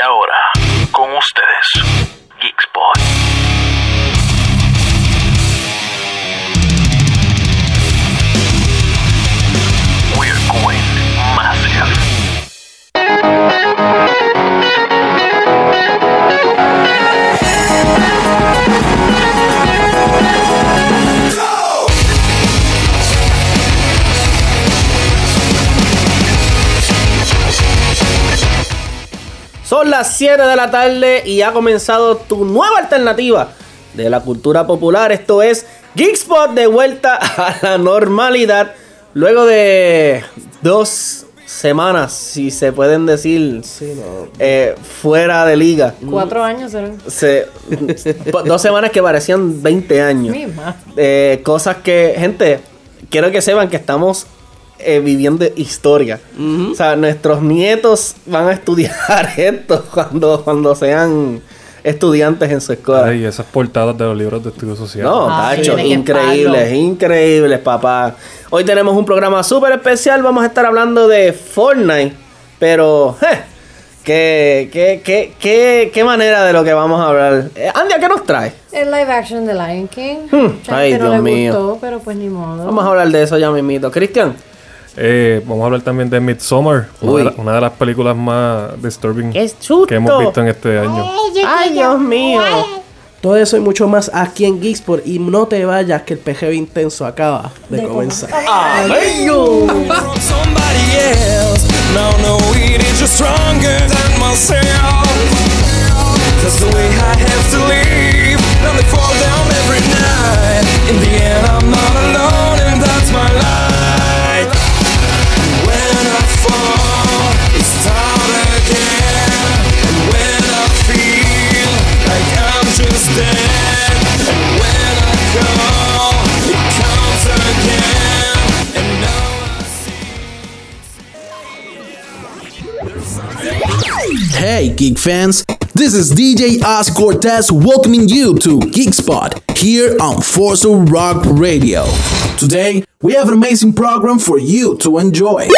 Ahora, 7 de la tarde y ha comenzado tu nueva alternativa de la cultura popular. Esto es Geekspot de vuelta a la normalidad. Luego de dos semanas, si se pueden decir, eh, fuera de liga. Cuatro años eran. Se- dos semanas que parecían 20 años. Eh, cosas que, gente, quiero que sepan que estamos eh, viviendo historia. O sea, nuestros nietos van a estudiar esto cuando, cuando sean estudiantes en su escuela. Ay, esas portadas de los libros de estudio social. No, Ah, Tacho, increíbles, increíbles, papá. Hoy tenemos un programa súper especial. Vamos a estar hablando de Fortnite. Pero, je, ¿qué, qué, qué, qué, qué manera de lo que vamos a hablar? Eh, Andy, ¿a qué nos trae? El live action de Lion King. Hmm, ay, no Dios le mío. gustó, pero pues ni modo. Vamos a hablar de eso ya mismito. Cristian. Eh, vamos a hablar también de Midsommar, una de, la- una de las películas más disturbing que hemos visto en este año. ¡Ay, Dios mío! Todo eso y mucho más aquí en Geeksport. Y no te vayas que el PGB intenso acaba de, De comenzar. from geek fans! This is DJ Oz Cortez welcoming you to GeekSpot here on Forza Rock Radio. Today, we have an amazing program for you to enjoy.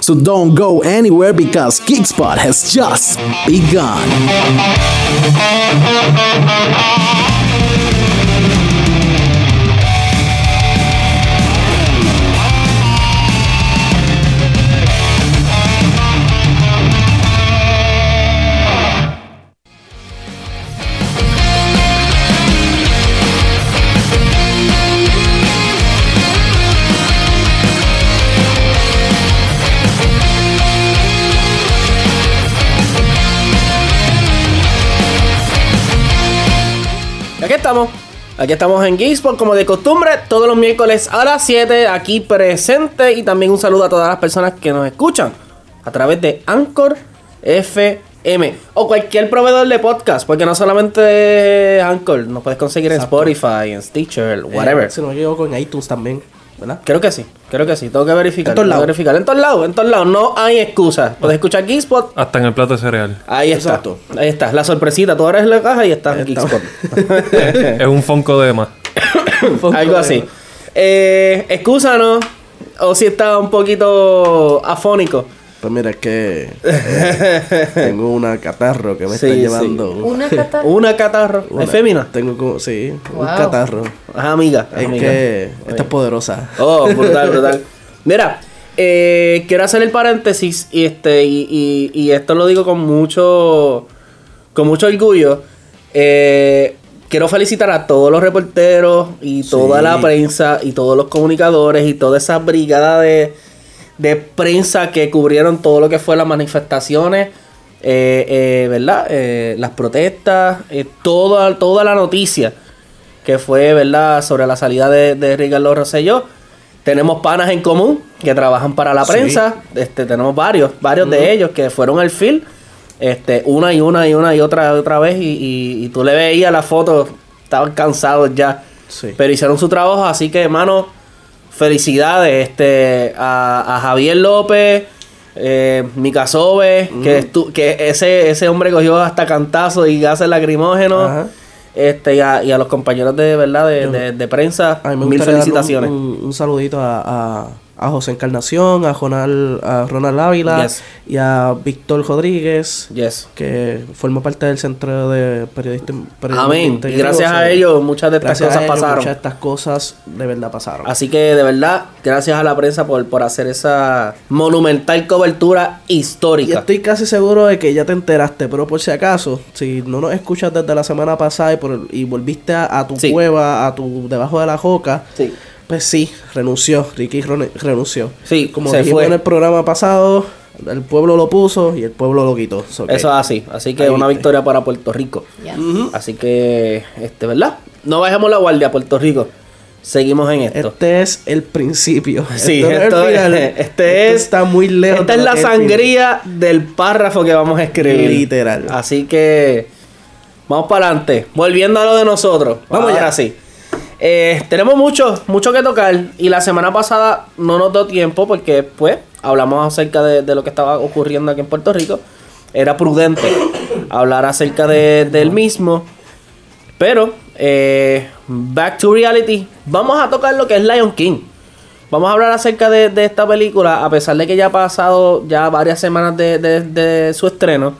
So don't go anywhere because GeekSpot has just begun. Estamos. Aquí estamos en Geekspot, como de costumbre, todos los miércoles a las 7, aquí presente. Y también un saludo a todas las personas que nos escuchan a través de Anchor FM o cualquier proveedor de podcast, porque no solamente Anchor, nos puedes conseguir en. Spotify, en Stitcher, whatever. Eh, si no en iTunes también. ¿Verdad? Creo que sí, creo que sí, tengo que verificar. En todos lados. verificar. En todos lados, en todos lados, no hay excusa. Puedes escuchar Geekspot, Hasta en el plato de cereal. ahí está. Exacto. Ahí está, la sorpresita, tú abres la caja y está Ahí está. Geekspot. es un Funko de más. Algo así. Eh, excúsanos. O si está un poquito afónico. Pues mira, es que eh, tengo una catarro que me Sí, está sí. llevando. Una cata. Una catarro. Una- ¿Es fémina? Tengo como, sí, un catarro. Ajá, amiga. Es amiga. que esta es poderosa. Oh, brutal, brutal. Mira, eh, quiero hacer el paréntesis y este y, y- y esto lo digo con mucho con mucho orgullo. Eh, quiero felicitar a todos los reporteros y toda Sí. la prensa y todos los comunicadores y toda esa brigada de, de prensa que cubrieron todo lo que fue las manifestaciones, eh, eh, ¿verdad? Eh, las protestas, toda, toda la noticia que fue, ¿verdad? Sobre la salida de, de Ricardo Rosselló. Tenemos panas en común que trabajan para la Sí. prensa. Este, tenemos varios, varios de ellos que fueron al film. Este, una y una y una y otra otra vez. Y, y- y tú le veías la foto, estaban cansados ya. Sí. Pero hicieron su trabajo, así que, hermano, felicidades este, a, a Javier López, eh, Mika Sobe, que, estu- que ese, ese hombre cogió hasta cantazo y gases lacrimógenos. Ajá. Este, y a, y a los compañeros de verdad de, de- de prensa, mil un- felicitaciones. Un, un saludito a, a, a José Encarnación, a Ronald, a Ronald Ávila Yes. y a Víctor Rodríguez, Yes. que forma parte del Centro de Periodistas. Amén. Y gracias a ellos muchas de estas cosas ellos, pasaron. Muchas de estas cosas de verdad pasaron. Así que de verdad, gracias a la prensa por, por hacer esa monumental cobertura Y histórica. estoy casi seguro de que ya te enteraste, pero por si acaso, si no nos escuchas desde la semana pasada y, por- y volviste a, a tu Sí. cueva, a tu debajo de la joca, Sí. Pues sí, renunció, Ricky renunció. Sí, Como se dijimos fue. en el programa pasado, el pueblo lo puso y el pueblo lo quitó. So. Eso es así. Así que Ahí una viste. victoria para Puerto Rico. Yes. Así que, este, ¿verdad? No bajemos la guardia, Puerto Rico. Seguimos en esto. Este es el principio. Sí, no es el esto, es, este Esto es. está muy lejos. Esta de es la sangría del párrafo que vamos a escribir. Literal. Así que. Vamos para adelante. Volviendo a lo de nosotros. Vamos Ahora ya. sí. Eh, tenemos mucho, mucho que tocar. Y la semana pasada no nos dio tiempo porque, pues, hablamos acerca de, lo que estaba ocurriendo aquí en Puerto Rico. Era prudente hablar acerca de- del mismo. Pero, eh, back to reality. Vamos a tocar lo que es Lion King. Vamos a hablar acerca de, esta película, a pesar de que ya ha pasado ya varias semanas de su estreno.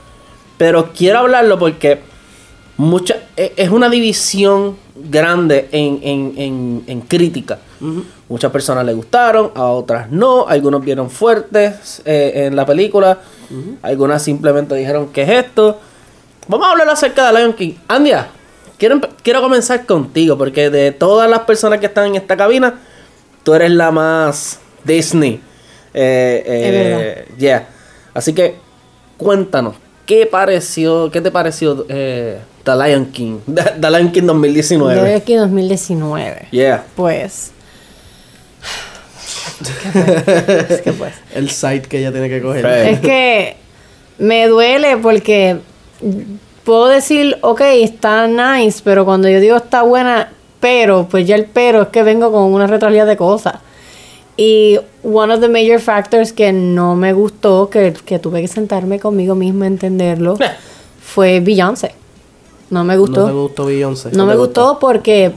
Pero quiero hablarlo porque mucha, e- es una división grande en, en, en, en crítica. Muchas personas le gustaron, a otras no. Algunos vieron fuertes eh, en la película. Algunas simplemente dijeron, ¿qué es esto? Vamos a hablar acerca de Lion King. Andia, quiero, quiero comenzar contigo porque de todas las personas que están en esta cabina, tú eres la más Disney. Eh, Es eh, yeah. Así que cuéntanos, ¿qué pareció, qué te pareció eh, The Lion King? The, The Lion King Yo 2019. aquí 2019. Yeah. Pues. Es que pues. El site que ella tiene que coger. Right. Es que me duele porque puedo decir, ok, está nice, pero cuando yo digo está buena, pero, pues ya el pero es que vengo con una retroalidad de cosas. Y one of the major factors que no me gustó, que, que tuve que sentarme conmigo mismo a entenderlo, Eh. fue Beyoncé. No me gustó. No te gustó Beyoncé. No me gustó porque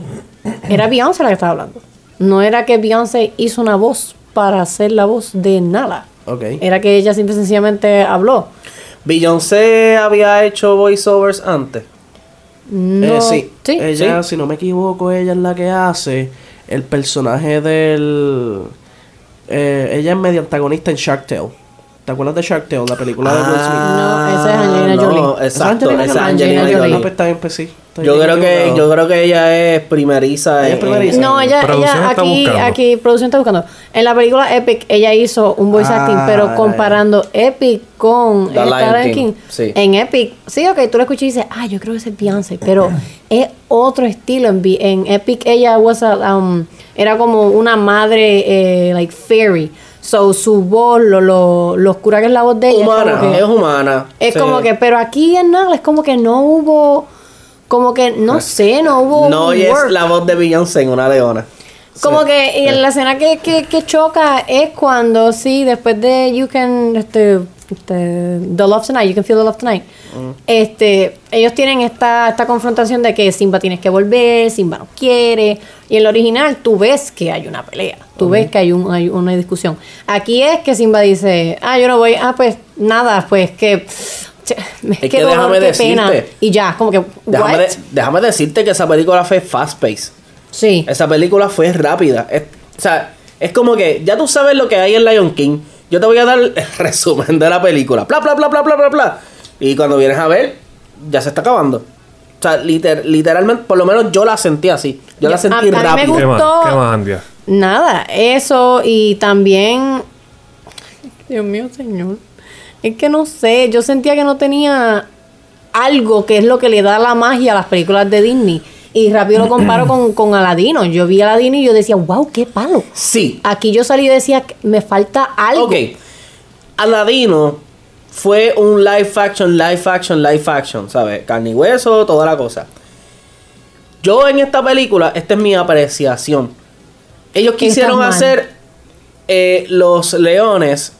era Beyoncé la que estaba hablando. No era que Beyoncé hizo una voz para hacer la voz de nada. Ok. Era que ella simple y sencillamente habló. Beyoncé había hecho voiceovers antes. No, Eh, sí. sí. Ella, Sí. si no me equivoco, ella es la que hace el personaje del. Eh, ella es medio antagonista en Shark Tale. ¿Te acuerdas de Shark Tale, la película de Will Smith? No, esa es Angelina no, Jolie. Exacto, Esa es esa es Angelina Angelina Jolie. Jolie. Ah, pues está bien, pues sí. Estoy Yo creo que yo creo que ella es primeriza. Ella es en- primeriza. No, ella, ella aquí, buscando. aquí, producción está buscando. En la película Epic, ella hizo un voice Ah, acting, ya, pero comparando Epic con The Lion King, King, sí. en Epic, sí, ok, tú lo escuchas y dices, ah, yo creo que ese es Beyoncé, pero es otro estilo. En, en Epic, ella was a, um, era como una madre, eh, like fairy. So, su voz, lo, lo, lo oscura que es la voz de ella. es como humana, que- es humana. es sí. como que, pero aquí en nada, es como que no hubo, como que, no sé, no hubo no un work. la voz de Beyoncé en una leona. Como que y en la escena que, que, que choca es cuando, sí, después de You Can, este, este, The Love Tonight, You Can Feel the Love Tonight, este, ellos tienen esta, esta confrontación de que Simba tienes que volver, Simba no quiere, y en el original tú ves que hay una pelea, tú ves que hay, un, hay una discusión. Aquí es que Simba dice, ah, yo no voy, ah, pues nada, pues que... Es que dolor, déjame pena. decirte. Y ya, como que, Déjame, de- déjame decirte que esa película fue fast pace. Sí. Esa película fue rápida. Es- o sea, es como que ya tú sabes lo que hay en Lion King. Yo te voy a dar el resumen de la película. Bla, bla, bla, bla, bla, bla, bla. Y cuando vienes a ver, ya se está acabando. O sea, liter- literalmente, por lo menos yo la sentí así. Yo la sentí a- a mí me rápida. gusta- ¿Qué más? Gustó- ¿Qué más, Andia? Nada, eso y también... Dios mío, señor. Es que no sé, yo sentía que no tenía algo que es lo que le da la magia a las películas de Disney. Y rápido lo comparo con, con Aladino. Yo vi Aladino y yo decía, wow, qué palo. Sí. Aquí yo salí y decía, me falta algo. Ok. Aladino fue un live action, live action, live action, ¿sabes? Carne y hueso, toda la cosa. Yo en esta película, esta es mi apreciación. Ellos quisieron hacer eh, los leones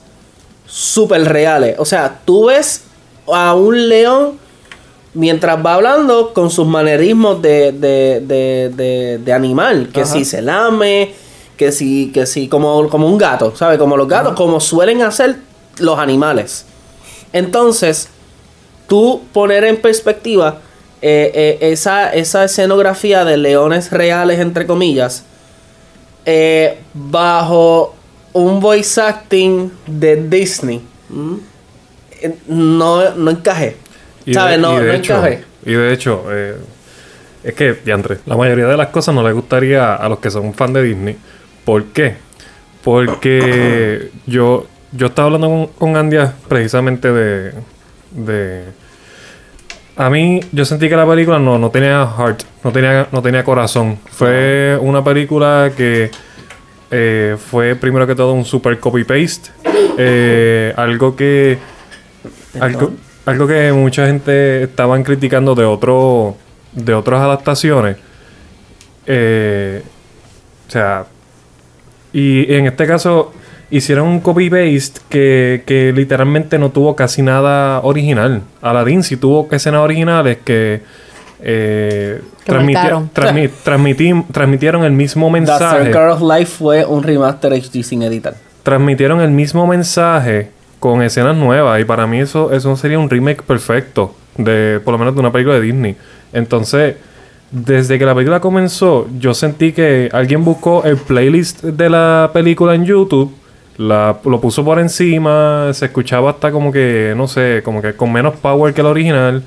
súper reales. O sea, tú ves a un león mientras va hablando con sus manerismos de, de, de, de, de animal. Que Ajá. si se lame, que si, que si, como, como un gato, ¿sabes? Como los gatos, como suelen hacer los animales. Entonces, tú poner en perspectiva eh, eh, esa, esa escenografía de leones reales, entre comillas, eh, bajo un voice acting de Disney, eh, no, no encajé. Y ¿Sabes? de, no, y de no hecho, encajé. y de hecho eh, es que, diantre, la mayoría de las cosas no les gustaría a los que son fan de Disney. ¿Por qué? Porque yo, yo estaba hablando con, con Andia precisamente de, de... A mí, yo sentí que la película no, no tenía heart, no tenía, no tenía corazón. Fue una película que eh, fue primero que todo un super copy-paste. Eh, algo que... Algo, algo que mucha gente estaban criticando de otro de otras adaptaciones. Eh, o sea, y en este caso hicieron un copy-paste que, que literalmente no tuvo casi nada original. Aladdin sí tuvo escenas originales que, eh, transmiti- marcaron. transmi- transmiti- transmitieron el mismo The mensaje Circle of Life fue un remaster HD sin editar. transmitieron el mismo mensaje con escenas nuevas y para mí eso eso sería un remake perfecto de por lo menos de una película de Disney. Entonces, desde que la película comenzó, yo sentí que alguien buscó el playlist de la película en YouTube, la, lo puso por encima, se escuchaba hasta como que, no sé, como que con menos power que el original.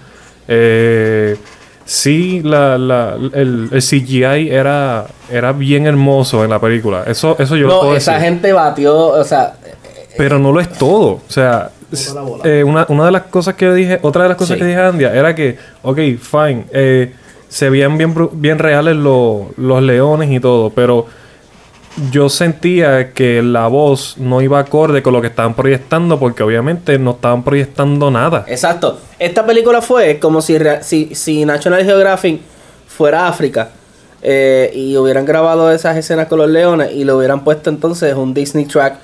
Eh, sí, la, la- el, el CGI era, era bien hermoso en la película. Eso, eso yo lo puedo No, esa decir. gente batió, o sea, Pero no lo es todo. O sea, eh, una, una de las cosas que dije, otra de las cosas Sí. que dije a Andia era que, ok, fine, eh, se veían bien, bru- bien reales lo- los leones y todo, pero yo sentía que la voz no iba acorde con lo que estaban proyectando porque obviamente no estaban proyectando nada. exacto. Esta película fue como si, si, si National Geographic fuera África eh, y hubieran grabado esas escenas con los leones y le hubieran puesto entonces un Disney track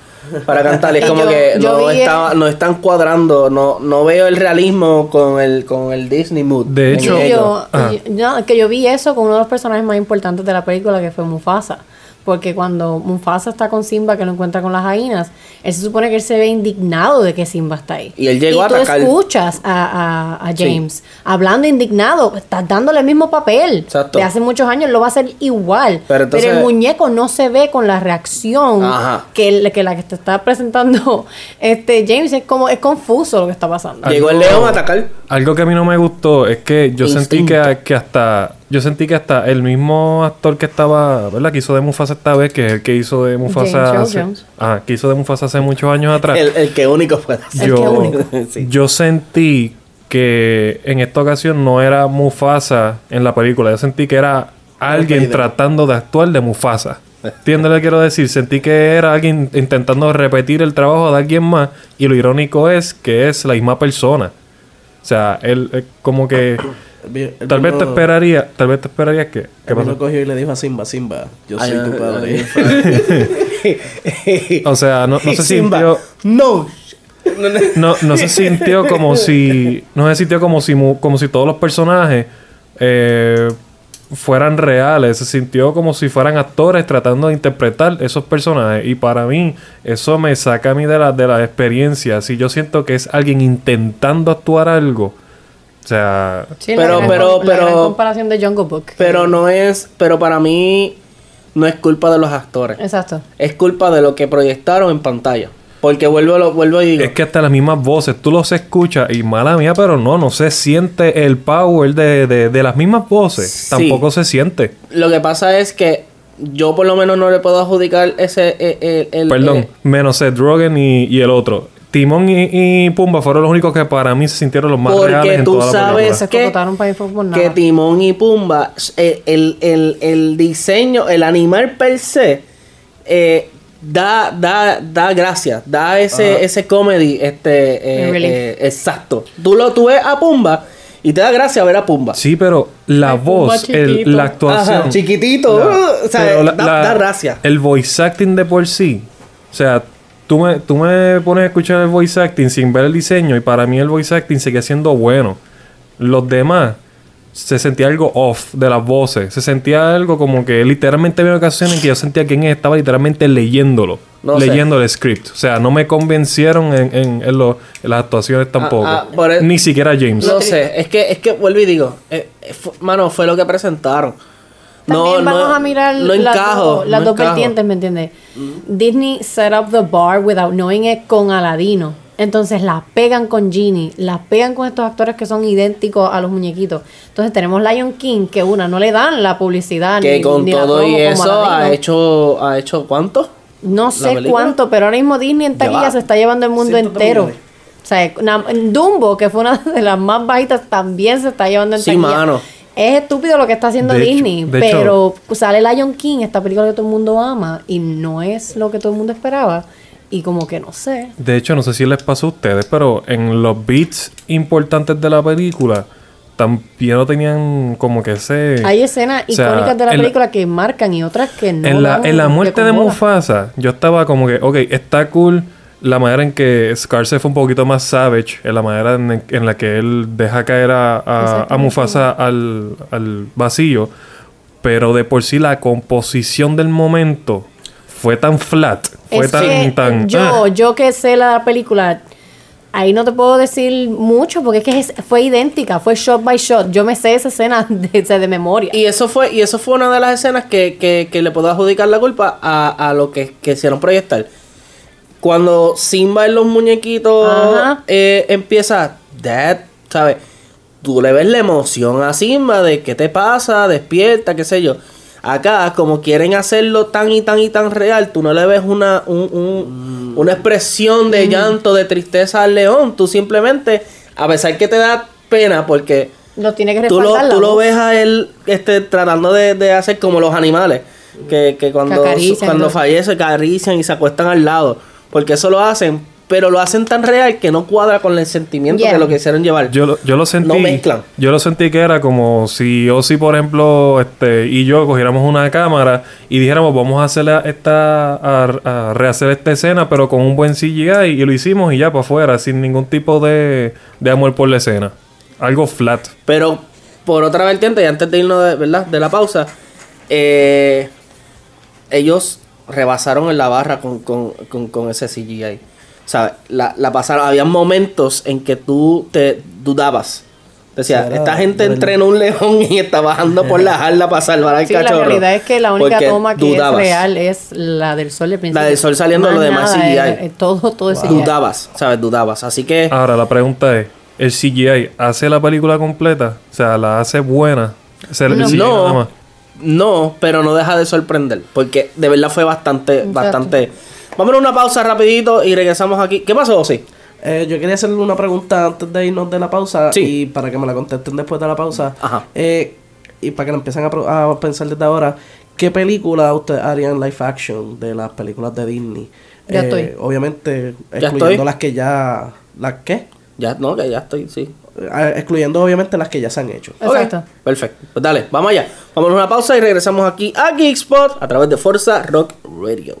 para cantar. Es como yo- que yo no, está- no están cuadrando, no, no veo el realismo con el, con el Disney mood. De hecho- yo, Ah. yo- no, que yo vi eso con uno de los personajes más importantes de la película, que fue Mufasa. Porque cuando Mufasa está con Simba, que lo encuentra con las hyenas, él se supone que él se ve indignado de que Simba está ahí. Y él llegó a tú atacar. escuchas a, a- a Sí. James hablando indignado, estás dándole el mismo papel. Exacto. De hace muchos años lo va a hacer igual. Pero entonces- el muñeco no se ve con la reacción Ajá. que, el- que la que te está presentando este James. Es como, es confuso lo que está pasando. Llegó el león a atacar. Algo que a mí no me gustó es que yo sentí que, que hasta yo sentí que hasta el mismo actor que estaba, ¿verdad? Que hizo de Mufasa esta vez, que es el que hizo de Mufasa James hace, Jones. ah, que hizo de Mufasa hace muchos años atrás. El, el que único. El que yo, único. Sí. yo sentí que en esta ocasión no era Mufasa en la película, yo sentí que era alguien tratando de actuar de Mufasa. ¿Entiendes lo que quiero decir? Sentí que era alguien intentando repetir el trabajo de alguien más y lo irónico es que es la misma persona. O sea, él eh, como que El- el tal vez te esperaría, tal vez te esperaría que ¿qué el cogió y le dijo a Simba, Simba, yo soy Ay, tu ay, padre. O sea, no, no se Simba, sintió No. no, no se sintió como si. No se sintió como si como si todos los personajes eh, fueran reales. Se sintió como si fueran actores tratando de interpretar esos personajes. Y para mí, eso me saca a mí de la, de la experiencia. Si yo siento que es alguien intentando actuar algo. O sea. Sí, Pero- la pero- la gran pero- comparación de Jungle Book. Pero no es, pero para mí no es culpa de los actores. Exacto. Es culpa de lo que proyectaron en pantalla. Porque vuelvo, lo, vuelvo y digo. Es que hasta las mismas voces, tú los escuchas y mala mía, pero no, no se siente el power de, de, de las mismas voces. Sí. Tampoco se siente. Lo que pasa es que yo por lo menos no le puedo adjudicar ese... eh, eh, el, Perdón, eh, menos Seth Rogen y, y el otro. Timón y, y Pumba fueron los únicos que para mí se sintieron los más Porque reales en tú toda la sabes película. Se que- que. Timón y Pumba, eh, el, el, el diseño, el animal per se, eh, da, da, da gracia, da ese, ese comedy, este, eh, eh, exacto. Tú lo tú ves a Pumba y te da gracia ver a Pumba. Sí, pero la voz, el- la actuación. Ajá, chiquitito, la- uh, o sea, la- da, la- da gracia. El voice acting de por sí. O sea, tú me, tú me pones a escuchar el voice acting sin ver el diseño y para mí el voice acting sigue siendo bueno. Los demás, se sentía algo off de las voces. Se sentía algo como que literalmente había ocasiones en que yo sentía que alguien estaba literalmente leyéndolo. No sé. leyendo el script. O sea, no me convencieron en, en- en lo- en las actuaciones tampoco. ah, por el- Ni siquiera James. No sé, es que, es que vuelvo y digo, eh, eh, mano, fue lo que presentaron. También vamos a mirar no las, encajo, dos, las no dos vertientes, ¿me entiendes? Disney set up the bar without knowing it con Aladino. Entonces las pegan con Genie, las pegan con estos actores que son idénticos a los muñequitos. Entonces tenemos Lion King, que una no le dan la publicidad Que ni, con ni la todo y eso ha hecho, ha hecho ¿cuánto? No sé cuánto, pero ahora mismo Disney en taquilla se está llevando el mundo entero. millones. O sea, Dumbo, que fue una de las más bajitas, también se está llevando en Sí, taquilla. mano. Es estúpido lo que está haciendo De hecho- Disney, pero sale Lion King, esta película que todo el mundo ama, y no es lo que todo el mundo esperaba. Y como que no sé. De hecho, no sé si les pasó a ustedes, pero en los beats importantes de la película también no tenían como que ese... Hay escenas o sea, icónicas de la película que marcan y otras que no. en, la, en la muerte de. Mufasa, yo estaba como que, ok, está cool la manera en que Scar se fue un poquito más savage, en la manera en, en la que él deja caer a, a- a, Exactamente. Mufasa al, al vacío, pero de por sí la composición del momento fue tan flat, fue Es tan, que tan... yo, ah. yo que sé la película, ahí no te puedo decir mucho porque es que es- fue idéntica, fue shot by shot. Yo me sé esa escena de, de memoria. Y eso fue, y eso fue una de las escenas que, que, que le puedo adjudicar la culpa a, a lo que, que hicieron proyectar. Cuando Simba en los muñequitos eh, empieza, Dad, ¿sabes? Tú le ves la emoción a Simba de qué te pasa, despierta, qué sé yo. Acá, como quieren hacerlo tan y tan y tan real, tú no le ves una, un- un- una expresión de llanto, de tristeza al león. Tú simplemente, a pesar que te da pena, porque Lo tiene que tú lo, tú lo ves a él este, tratando de, de hacer como los animales. Que, que cuando, Que cuando ¿no? fallece acarician y se acuestan al lado. Porque eso lo hacen, pero lo hacen tan real que no cuadra con el sentimiento Yeah. que lo quisieron llevar. Yo lo, yo lo sentí. No mezclan. Yo lo sentí que era como si Ozzy, por ejemplo, este, y yo cogiéramos una cámara y dijéramos, vamos a hacer esta, a, a rehacer esta escena, pero con un buen CGI, y lo hicimos y ya para afuera, sin ningún tipo de, de amor por la escena. Algo flat. Pero por otra vertiente, y antes de irnos de, ¿verdad? de la pausa, eh, ellos rebasaron en la barra con, con, con, con ese CGI. ¿Sabes? La, la pasaron. Había momentos en que tú te dudabas. Decía, esta gente de entrena un león y está bajando por la jarla para salvar al Sí, la cachorro. realidad es que la única toma que dudabas. es real es la del sol del principio. La del sol saliendo, Más lo demás nada, CGI. es- es todo, todo es CGI. Dudabas, ¿sabes? Dudabas. Así que Ahora, la pregunta es, ¿el CGI hace la película completa? O sea, ¿la hace buena? O sea, el No. CGI nada no, más. No, pero no deja de sorprender. Porque de verdad fue bastante, Exacto. bastante. Vamos a una pausa rapidito y regresamos aquí. ¿Qué pasó, sí? Eh, yo quería hacerle una pregunta antes de irnos de la pausa Sí. y para que me la contesten después de la pausa. Ajá. Eh, y para que la empiecen a, pensar desde ahora, ¿qué película ustedes harían live action de las películas de Disney? Ya Eh, estoy. Obviamente, Ya excluyendo estoy. las que ya... ¿Las qué? Ya, no, que ya estoy, sí. Eh, excluyendo obviamente las que ya se han hecho. Exacto. Ok, Perfecto. Pues dale, vamos allá. Vamos a una pausa y regresamos aquí a Geekspot a través de Forza Rock Radio.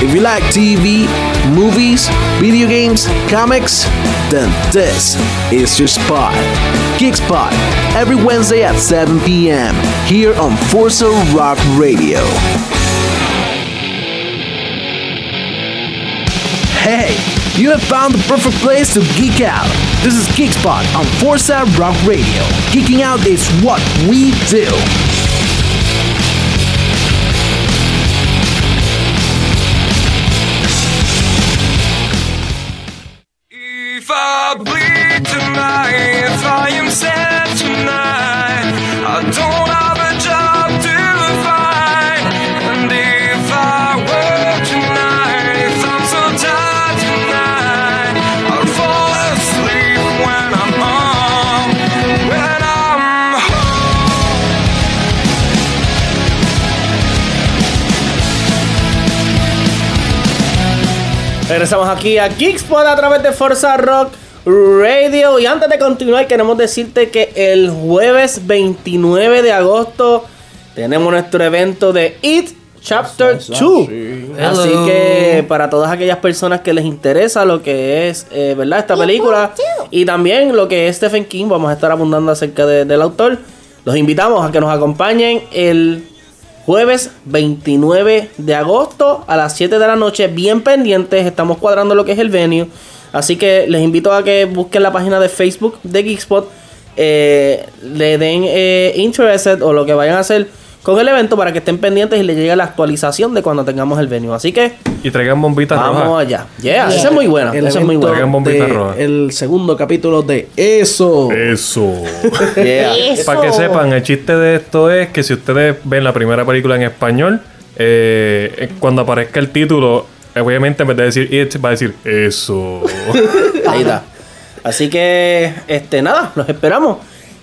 If you like TV, movies, video games, comics, then this is your spot. Geek Spot, every Wednesday at 7 p.m. here on Forza Rock Radio. Hey, you have found the perfect place to geek out. This is Geek Spot on Forza Rock Radio. Geeking out is what we do. Regresamos aquí a Geekspot a través de Forza Rock Radio. Y antes de continuar, queremos decirte que el jueves 29 de agosto tenemos nuestro evento de It Chapter 2. Así que para todas aquellas personas que les interesa lo que es, eh, ¿verdad? Esta película y también lo que es Stephen King, vamos a estar abundando acerca de- del autor. Los invitamos a que nos acompañen el jueves 29 de agosto a las 7 de la noche. Bien pendientes, estamos cuadrando lo que es el venue. Así que les invito a que busquen la página de Facebook de Geekspot. eh, le den eh, interested o lo que vayan a hacer con el evento para que estén pendientes y les llegue la actualización de cuando tengamos el venue. Así que Y traigan bombitas vamos rojas. allá. Yeah, esa es muy buena. El Esa es muy buena. Traigan bombita de roja. El segundo capítulo de Eso. Eso. Yeah. Eso. Para que sepan, el chiste de esto es que si ustedes ven la primera película en español, eh, eh, cuando aparezca el título, obviamente en vez de decir it, va a decir eso. Ahí está. Así que, este, nada, los esperamos.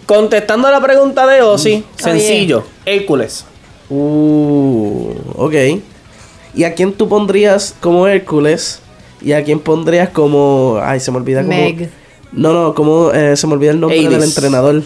Contestando a la pregunta de Ozzy, sencillo, Hércules. Uh, ok. ¿Y a quién tú pondrías como Hércules? ¿Y a quién pondrías como... Ay, se me olvida como... Meg. No, no, como... eh, se me olvida el nombre del entrenador.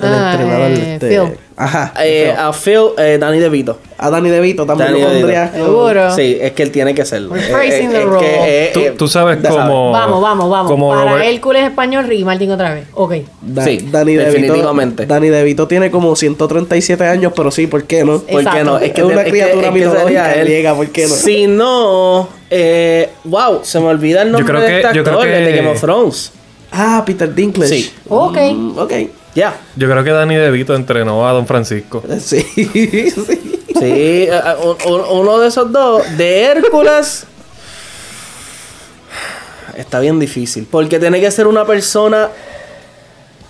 El Ah, entrenador, eh, este... Phil. Ajá. Eh, Phil. a Phil, eh, Danny DeVito. A Danny DeVito también Danny lo como- Seguro. Sí, es que él tiene que serlo. Rephrasing Eh, the role. que, eh, tú, tú sabes cómo. Vamos, vamos, vamos. Como Para Robert- Hércules español, Ricky Martin otra vez. Ok. Da- Sí, Danny definitivamente. DeVito, Danny DeVito tiene como 137 años, pero sí, ¿por qué no? ¿Por qué no? Es que una es que- criatura que mitológica él. griega, ¿por qué no? Si no, eh, wow, se me olvida el nombre creo de que- este yo creo actor, el de Game of Thrones. Ah, Peter Dinklage. Sí. Ok. Mm, ok. Ya. Yo creo que Danny DeVito entrenó a Don Francisco. Sí, sí. Sí, un- un- uno de esos dos, de Hércules, está bien difícil. Porque tiene que ser una persona,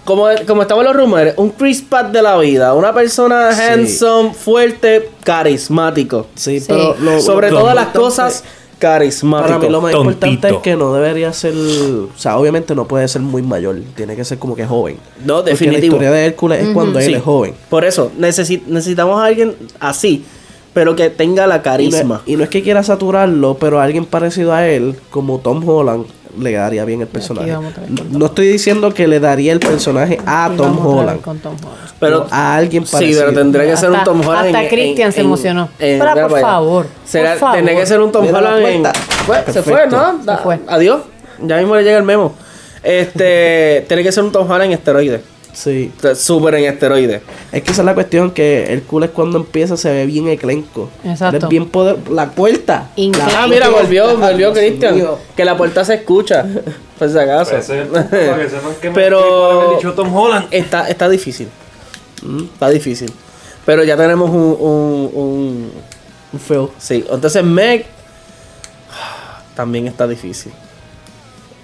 como, como estaban los rumores, un Chris Pratt de la vida. Una persona Sí. handsome, fuerte, carismático. Sí, Sí. pero lo- Sobre lo todas las cosas, carismático. Para mí lo más Tontito. importante es que no debería ser, o sea, obviamente no puede ser muy mayor, tiene que ser como que joven. No, Porque definitivo. la historia de Hércules es cuando él Sí. es joven. Por eso, necesi- necesitamos a alguien así, pero que tenga la Y no, carisma. y no es que quiera saturarlo, pero alguien parecido a él, como Tom Holland, le daría bien el personaje. No, estoy diciendo que le daría el personaje a Tom Holland, Con Tom Holland. Pero a alguien Sí, parecido. pero tendría que ser un Hasta- Tom Holland. hasta en- se en- emocionó. en- Pero, por favor, Será- por favor. Tendría que ser un Tom Holland. Fue- se fue. ¿no? Da- fue. Adiós. Ya mismo le llega el memo. Este, tiene que ser un Tom Holland en esteroides. Sí. Sea, Súper en esteroides. Es que esa es la cuestión, que Hércules cuando empieza se ve bien eclenco. Exacto. Él Es bien poder... La puerta. Increíble. Ah, mira, volvió, volvió Cristian. Que la puerta se escucha. Por si acaso. Pero Tom Holland. está, está difícil. Mm, Está difícil. Pero ya tenemos un, un, un- Un feo. Sí, entonces Meg también está difícil.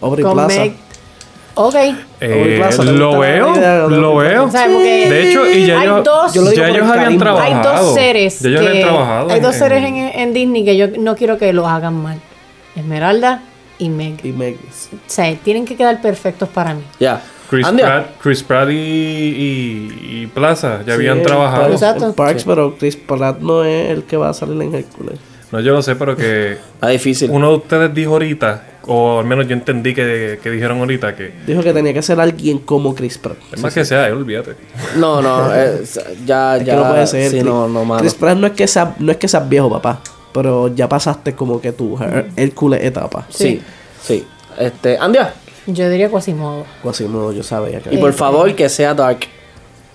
Aubrey Con Plaza. Meg. Ok. Eh, Plaza, ¿te lo veo, lo veo. De hecho, y ya hay ellos, dos- Yo lo digo ya por ellos el habían carisma. Hay trabajado. dos seres Ya ellos que habían trabajado. hay en- dos seres en, en- en Disney que yo no quiero que los hagan mal. Esmeralda y Meg. Y Meg. O sea, tienen que quedar perfectos para mí. Ya. Chris Andy, Pratt, Chris Pratt y, y, y Plaza ya Sí, habían trabajado. Parks- Exacto. en Parks, pero Chris Pratt no es el que va a salir en Hércules. No, yo lo sé, pero que Está difícil. uno de ustedes dijo ahorita, o al menos yo entendí que, que dijeron ahorita, que Dijo que tenía que ser alguien como Chris Pratt. es más que sea él, olvídate. No, no, eh, ya, Es ya. que no puede ser. Sí, Chris- no, no. Chris Pratt no es que sea, no es que seas viejo, papá. Pero ya pasaste como que tu Hércules etapa. Sí, sí. Este, Andia. Yo diría Quasimodo. Quasimodo, yo sabía que Y por favor que sea dark.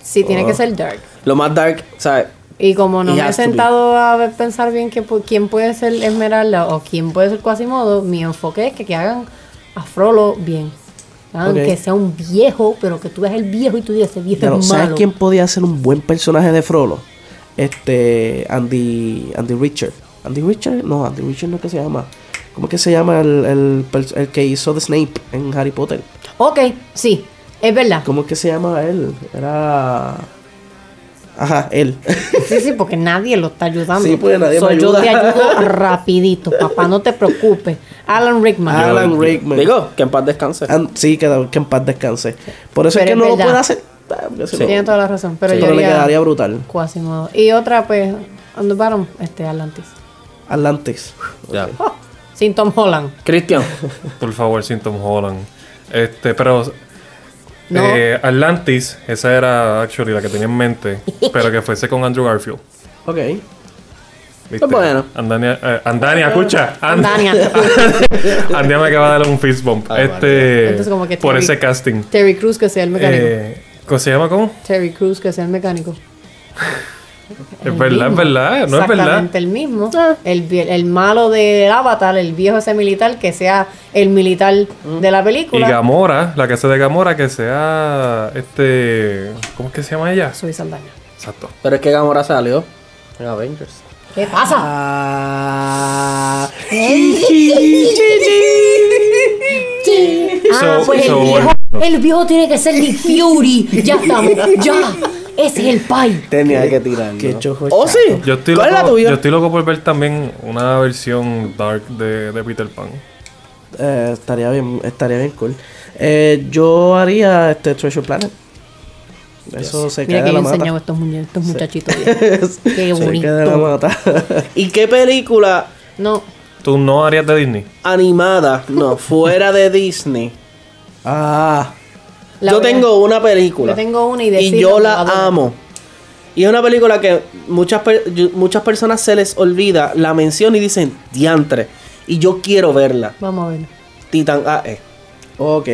Sí, tiene Oh. que ser Dark. Lo más dark, ¿sabes? Y como no me he sentado a pensar bien que, quién puede ser Esmeralda o quién puede ser Quasimodo, mi enfoque es que, que hagan a Frollo bien. Hagan Ok. Que sea un viejo, pero que tú veas el viejo y tú digas, ese viejo Pero, es ¿sabes malo. quién podía ser un buen personaje de Frollo? Este. Andy. Andy Richard. ¿Andy Richard? No, Andy Richard no es que se llama. ¿Cómo es que se llama el, el que hizo de Snape en Harry Potter? Ok, sí, es verdad. ¿Cómo es que se llama él? Era. Ajá, él. Sí, sí, porque nadie lo está ayudando. Sí, pues, nadie me yo ayuda. te ayudo rapidito, papá, no te preocupes. Alan Rickman. Alan Rickman. Digo, que en paz descanse. An- sí, que, que en paz descanse. Por eso Pero es que es no lo puede hacer. Ah, no- Tiene toda la razón, pero Sí, yo pero le quedaría brutal. Quasimodo. Y otra, pues, on the bottom, este, Atlantis. Atlantis. Ya. Sin Tom Holland. Cristian. Por favor, sin Tom Holland. Este, pero No. eh, Atlantis, esa era actually la que tenía en mente, pero que fuese con Andrew Garfield. Ok. ¿viste? Pues bueno. Andania, eh, Andania, escucha. And- Andania. Andania me acaba de dar un fist bump. Ay, este, Entonces, como que por Terry- ese casting. Terry Cruz que sea el mecánico. Eh, ¿Cómo se llama? ¿Cómo? Terry Cruz que sea el mecánico. Es verdad, es verdad, no es verdad. Exactamente el mismo. El, vie- el malo del Avatar, el viejo ese militar, que sea el militar de la Y película. Gamora, la que hace de Gamora, que sea este. ¿Cómo es que se llama ella? Soy Saldaña. Exacto. Pero es que Gamora salió en Avengers. ¿Qué pasa? Ah. Ah, pues so, el viejo, bueno. el viejo tiene que ser Nick Fury. Ya estamos, ya. Ese es el pai. Tenía que tirarlo. Qué chojo ¿Oh, sí? Yo estoy, ¿Cuál es la loco, tuya? yo estoy loco por ver también una versión dark de, de Peter Pan. Eh, estaría bien, estaría bien cool. Eh, yo haría este Treasure Planet. Eso se Mira que yo la enseñado mata. estos, estos muchachitos. Qué Se bonito. cae de la mata. ¿Y qué película No, ¿Tú no harías de Disney? animada, no, fuera de Disney? ah. La yo a- tengo una película. Yo tengo una y y yo la amo. Y es una película que muchas, muchas personas se les olvida, la mencionan y dicen, diantre. Y yo quiero verla. Vamos a ver. Titan AE. Ok.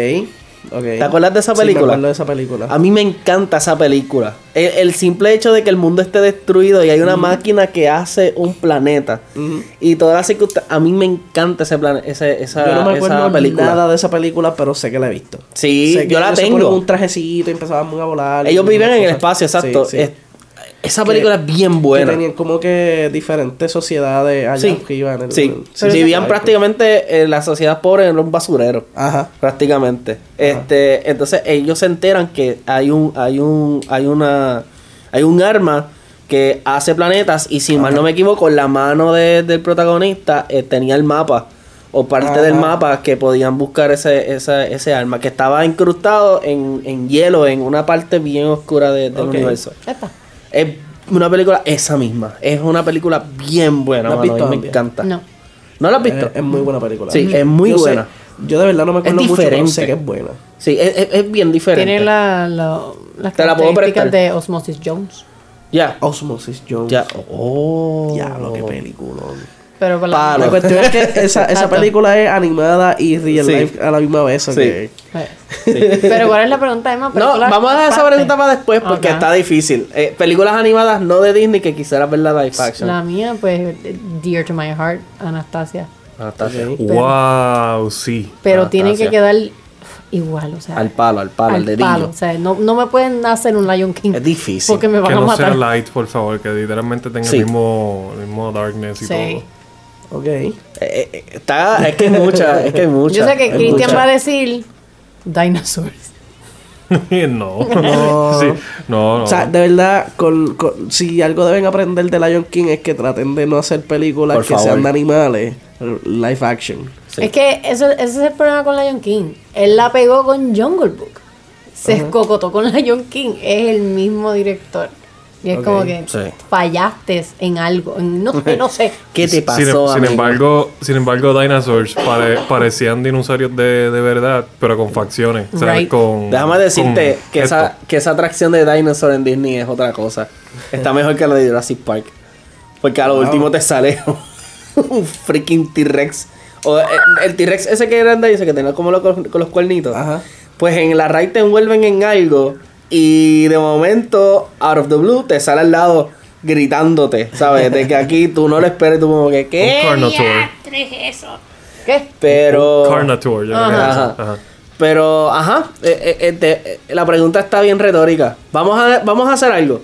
¿Te acuerdas de esa Sí, me película? acuerdo de esa película. A mí me encanta esa película. El, el simple hecho de que el mundo esté destruido y hay una máquina que hace un planeta. Y todas las circunstancias. A mí me encanta ese plan, ese, esa, Yo no me esa acuerdo película. nada de esa película, pero sé que la he visto. Sí, Sé que yo la ellos se tengo. ponen un trajecito y empezaban a volar. Ellos viven en el espacio, exacto. Sí, sí. Es- esa película es bien buena. Que tenían como que diferentes sociedades allá Sí, que iban. en- sí. Sí, vivían prácticamente en la sociedad pobre en un basurero. Ajá. prácticamente. Este, entonces ellos se enteran que hay un, hay un, hay una, hay un arma que hace planetas y si mal no me equivoco, la mano de- del protagonista eh, tenía el mapa o parte Ajá. del mapa que podían buscar ese, esa- ese arma que estaba incrustado en, en hielo en una parte bien oscura de- del universo. Esta. Es una película esa misma. Es una película bien buena, ¿La has mano, visto, y me encanta. No. ¿No la has visto? Es, es muy buena película. Sí, es muy Yo sé- buena. yo de verdad no me acuerdo mucho, pero diferente. sé que es buena. Sí, es, es- es bien diferente. Tiene la, la, las Te la puedo características prestar. de Osmosis Jones. Ya. Osmosis Jones. Ya. Oh. Diablo, qué película. Pero la cuestión es que esa, esa película es animada y real Sí. life a la misma vez. Sí. Eh. Pero ¿cuál es la pregunta, Emma? No, vamos a dejar esa pregunta para después porque está difícil. Eh, películas animadas no de Disney que quisieras ver la live action. La mía, pues, Dear to My Heart, Anastasia. Ok. bien. Wow, sí. Pero Anastasia. tienen que quedar igual, o sea. Al palo, al palo, al, al dedillo. palo. O sea, no, no me pueden hacer un Lion King. Es difícil. Porque me van Que a no matar. sea light, por favor, que literalmente tenga Sí. el, mismo, el mismo darkness y Sí. Ok. Eh, eh, está, es que hay mucha, es que hay mucha. Yo sé que Cristian va a decir Dinosaurs. no. No. Sí. No, no. O sea, de verdad, con, con- si algo deben aprender de Lion King es que traten de no hacer películas Por que favor. sean de animales, live action. Sí. Es que eso, ese es el problema con Lion King. Él la pegó con Jungle Book. Se escocotó con Lion King. Es el mismo director. Y es como que Sí. fallaste en algo. en- no sé, no sé. ¿Qué te pasó, sin, em- embargo, sin embargo, Dinosaurs pare- parecían dinosaurios de, de verdad, pero con facciones. O sea, Right. con, Déjame decirte con que esa, que esa atracción de Dinosaur en Disney es otra cosa. Está mejor que la de Jurassic Park. Porque a lo último te sale un freaking T-Rex. O eh, el T-Rex ese que grande dice que tenía como los, con los cuernitos. Ajá. Pues en la raid te envuelven en algo. Y de momento, out of the blue, te sale al lado gritándote. ¿Sabes? De que aquí tú no lo esperes. Tú como que, Un ¿qué? Carnotaur. ¿Qué? Pero. Carnotaur, yo Ajá. eso. Ajá. Pero, ajá, eh, eh, eh, te- eh, la pregunta está bien retórica. Vamos a, vamos a hacer algo.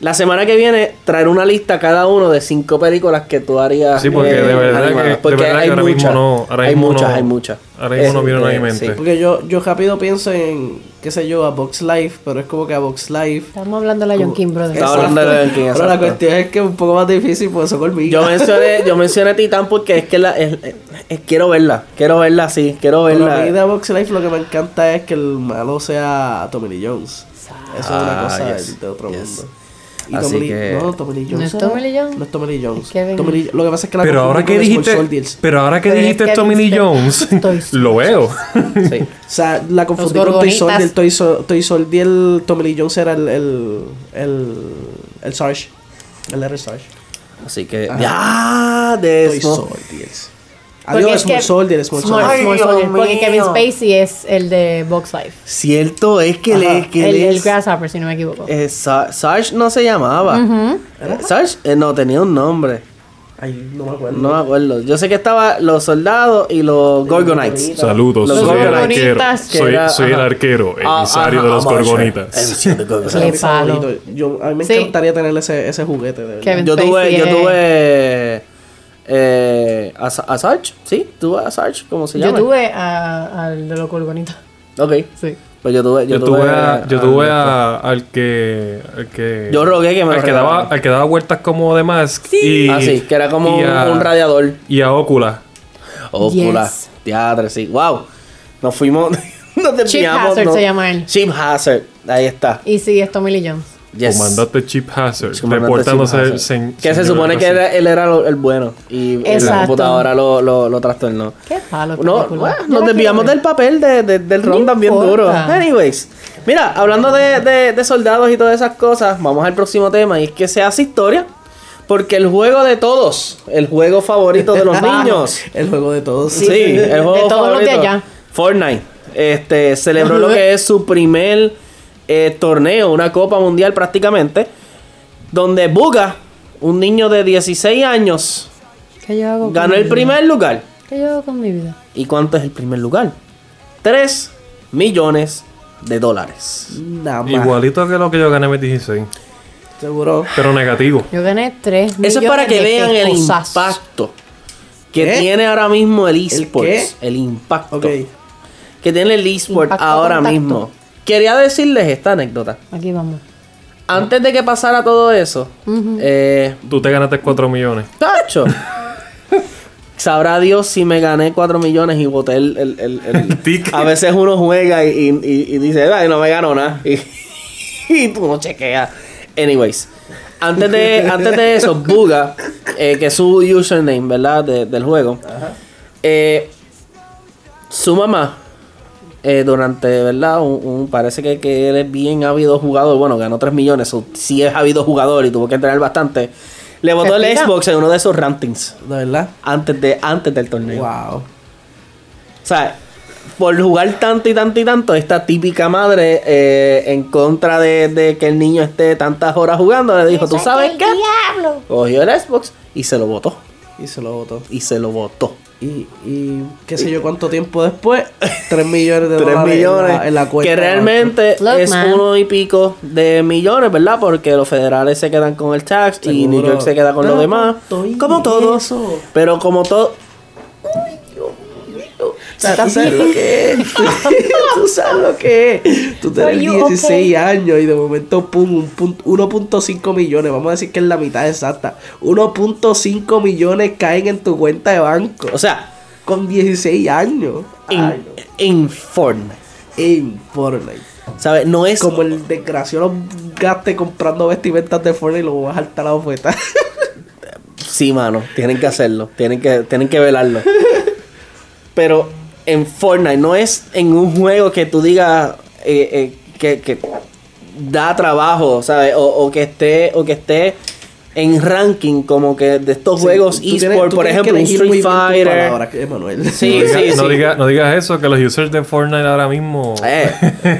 La semana que viene, traer una lista cada uno de cinco películas que tú harías. Sí, porque eh, de verdad animadas. que, de Porque verdad que hay ahora muchas. mismo no. Ahora hay mismo muchas, no- hay muchas. Ahora mismo no Eh, viene a mi eh, mente. sí. Porque yo, yo rápido pienso en, qué sé yo, a Box Life, pero es como que a Box Life. Estamos hablando de Lion King, brother. Estaba hablando de Lion King, Pero la cuestión es que es un poco más difícil por eso colmillo. Yo mencioné, yo mencioné Titán porque es que la, es- es- es- quiero verla. Quiero verla así. Quiero Pero a mí verla. de Box Life lo que me encanta es que el malo sea Tommy Lee Jones. Eso es una Ah, cosa yes, de otro yes. mundo. Y Así Tommy Lee- que- No, Tommy Lee ¿No Jones. es era- Tommy Lee Jones? No es Tommy Lee Jones. Kevin. Tommy Lee- Lo que pasa es que la Pero ahora confundí que con dijiste, pero ahora que Pero dijiste Tommy Lee. Jones, lo veo. Sí. O sea, la confundí con Toy. Soldier. Toy, So- Toy Soldier, el Tommy Lee Jones era el. El. El. El Sarge. El R Sarge. Así que. Ajá. Ya, de Toy eso. Adiós, es Small Soldier, Small Small- Soldier. Small Soldier, Porque mío. Kevin Spacey es el de Box Life. Cierto es que, le, que El, él el es- Grasshopper, si no me equivoco. eh, Sa- Sarge no se llamaba. Eh, Sarge eh, no tenía un nombre. Ay, no me acuerdo. No me acuerdo. Yo sé que estaba los soldados y los Gorgonites. Saludos, Los soy el arquero. Que Soy, era- soy el arquero, Ah, emisario ajá, de los gorgonitas. Es. Yo, a mí me Sí. encantaría tener ese, ese juguete, de Yo tuve, yo es- tuve eh, a, Sa- a Sarge, sí, tuve a Sarge, ¿cómo se Yo llama? tuve a- al de los Gorgonitas. Ok, Sí. pues yo tuve, yo, Yo tuve, a- yo tuve a- al que. Al que Yo rogué que me al que, daba, al que daba vueltas como de Mask. Y, Ah, sí, que era como un, a- un radiador. Y a Ocula. Ócula, Yes. teatro, sí. Wow. Nos fuimos, nos desviamos. Hazard no- se llama él. Chip Hazard, ahí está. Y sí, es Tommy Lee Jones. Yes. Comandante Chip Hazard. Comandante reportándose Chip el Hazard. sen- Que se supone que era- él era lo- el bueno y la computadora lo, lo, lo trastornó. Qué palo. No, bueno, nos desviamos del papel de, de- del ron también importa. duro. Anyways, mira, hablando de, de- de soldados y todas esas cosas, vamos al próximo tema y es que se hace historia. Porque el juego de todos, el juego favorito de los niños. El juego de todos. Sí, el juego De todos los de favorito, allá. Fortnite. Este celebró lo que es su primer eh, torneo, una Copa Mundial prácticamente. Donde Buga, un niño de 16 años, ver. ¿Qué yo hago con ganó el vida? primer lugar. ¿Qué yo hago con mi vida? ¿Y cuánto es el primer lugar? 3 millones de dólares. Nada más. Igualito que lo que yo gané en 16. Seguro. Pero negativo. Yo gané 3 millones Eso es para que vean el impacto que ¿Qué? tiene ahora mismo el eSports. qué? El, impacto que tiene el eSport Impacto ahora contacto. mismo. Quería decirles esta anécdota. Aquí vamos. Antes de que pasara todo eso, eh, Tú te ganaste 4 millones. Tacho. Sabrá Dios si me gané 4 millones y boté el. el- el- el- ticket. A veces uno juega y, y- y- y dice, ay, no me ganó nada. Y, y tú no chequeas. Anyways. Antes de, antes de eso, Buga, eh, que es su username, ¿verdad? De- del juego. eh, su mamá, eh, durante, ¿verdad? Un, un- parece que, que él es bien ávido jugador. Bueno, ganó 3 millones. O sí es ávido jugador y tuvo que entrenar bastante. Le botó el. Xbox en uno de esos rantings. ¿De verdad? Antes, de, antes del torneo. Wow. O sea, por jugar tanto y tanto y tanto, esta típica madre eh, en contra de, de que el niño esté tantas horas jugando, le dijo, ¿tú sabes qué? Cogió el Xbox y se lo botó. Y se lo votó. Y se lo botó. Y, y qué sé yo cuánto tiempo después, 3 millones de 3 dólares millones. en la, en la cuenta. que realmente Look, es man. uno y pico de millones, ¿verdad? Porque los federales se quedan con el tax y. New York se queda con lo Pero demás. Como todo. eso. Pero como todo. Sea, tú sabes lo que es. tú sabes lo que es. Tú you 16 años y de momento, pum, un pun- 1.5 millones. Vamos a decir que es la mitad exacta. 1.5 millones caen en tu cuenta de banco. O sea, Con 16 años. en, Ay, no. en Fortnite. En Fortnite. ¿Sabes? No es. Como el desgraciado gaste comprando vestimentas de Fortnite y lo va a saltar la oferta. Sí, mano, tienen que hacerlo, tienen que, tienen que velarlo. Pero en Fortnite no es en un juego que tú digas eh, eh, que, que da trabajo, ¿sabes? O, o que esté, o que esté en ranking como que de estos juegos Tú tienes- eSport, tú por ejemplo, un Street Fighter. Emanuel. Sí, no, diga- sí, no sí. diga- no digas eso, que los users de Fortnite ahora mismo. Eh,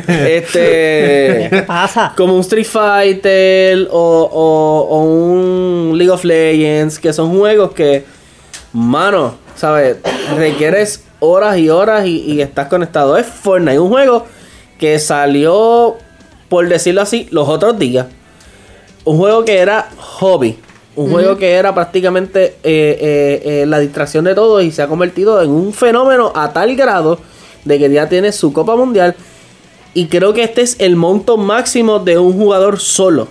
este. ¿Qué pasa? como un Street Fighter o, o- o un League of Legends, que son juegos que, mano, ¿sabes? Requieres horas y horas y, y estás conectado. Es Fortnite, un juego que salió, por decirlo así, los otros días. Un juego que era hobby. Un juego que era prácticamente eh, eh, eh, la distracción de todos y se ha convertido en un fenómeno a tal grado de que ya tiene su Copa Mundial. Y creo que este es el monto máximo de un jugador solo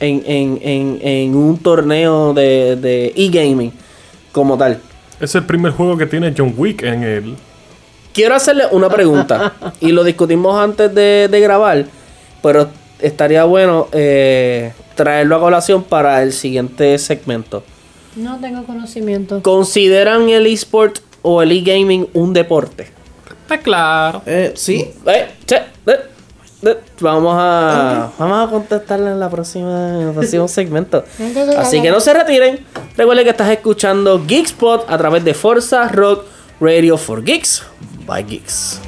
en, en- en- en un torneo de de e-gaming como tal. Es el primer juego que tiene John Wick en él. Quiero hacerle una pregunta y lo discutimos antes de, de grabar, pero estaría bueno eh, traerlo a colación para el siguiente segmento. No tengo conocimiento. ¿Consideran el eSport o el e-gaming un deporte? Está claro. Eh, sí. Eh, che, eh, eh, Vamos a, vamos a contestarle en la próxima, en el próximo segmento. Así que no se retiren. Recuerden que estás escuchando Geekspot a través de Forza Rock Radio for Geeks by Geeks.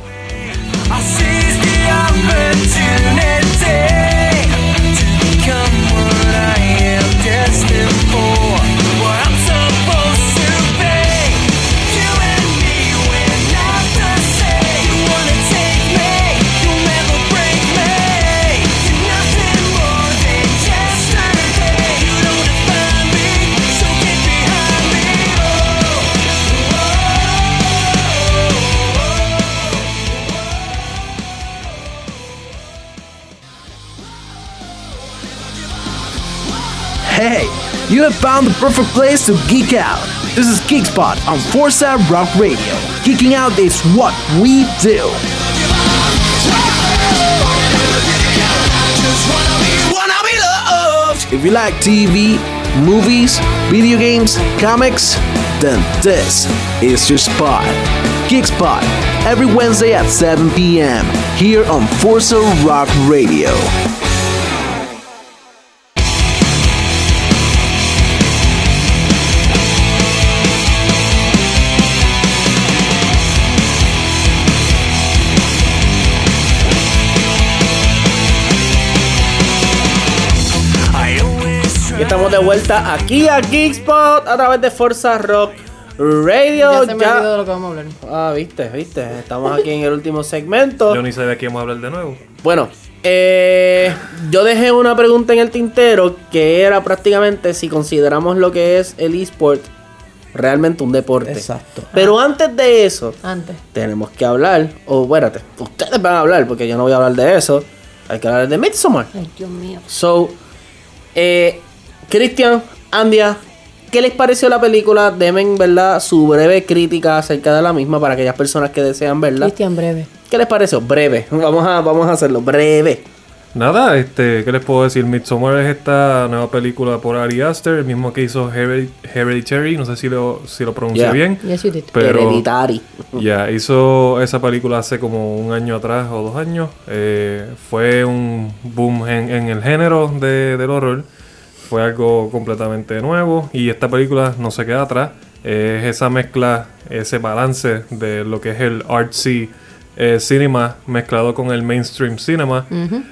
Hey, you have found the perfect place to geek out. This is Geekspot on Forza Rock Radio. Geeking out is what we do. If you like TV, movies, video games, comics, then this is your spot. Geekspot, every Wednesday at 7 p.m. here on Forza Rock Radio. Estamos de vuelta aquí a Geekspot a través de Forza Rock Radio. Ya se me Ya- olvidó de lo que vamos a hablar. Ah, viste, viste. Estamos aquí en el último segmento. Yo ni sabía que íbamos a hablar de nuevo. Bueno, eh, yo dejé una pregunta en el tintero que era prácticamente si consideramos lo que es el eSport realmente un deporte. Exacto. Pero antes de eso, Antes. tenemos que hablar, o espérate, ustedes van a hablar porque yo no voy a hablar de eso. Hay que hablar de Midsommar. Ay, Dios mío. So, eh, Cristian, Andia, ¿qué les pareció la película? Demen, ¿verdad? Su breve crítica acerca de la misma para aquellas personas que desean verla. Cristian, breve. ¿Qué les pareció? Breve. Vamos a, vamos a hacerlo breve. Nada, este, ¿qué les puedo decir? Midsommar es esta nueva película por Ari Aster, el mismo que hizo Hered- Hereditary, no sé si lo, si lo pronuncié Yeah. bien. Yes, you did. Pero Hereditary. ya, hizo esa película hace como un año atrás o dos años. Eh, fue un boom en, en el género de- del horror. Fue algo completamente nuevo y esta película no se queda atrás. Es esa mezcla, ese balance de lo que es el artsy eh, cinema mezclado con el mainstream cinema.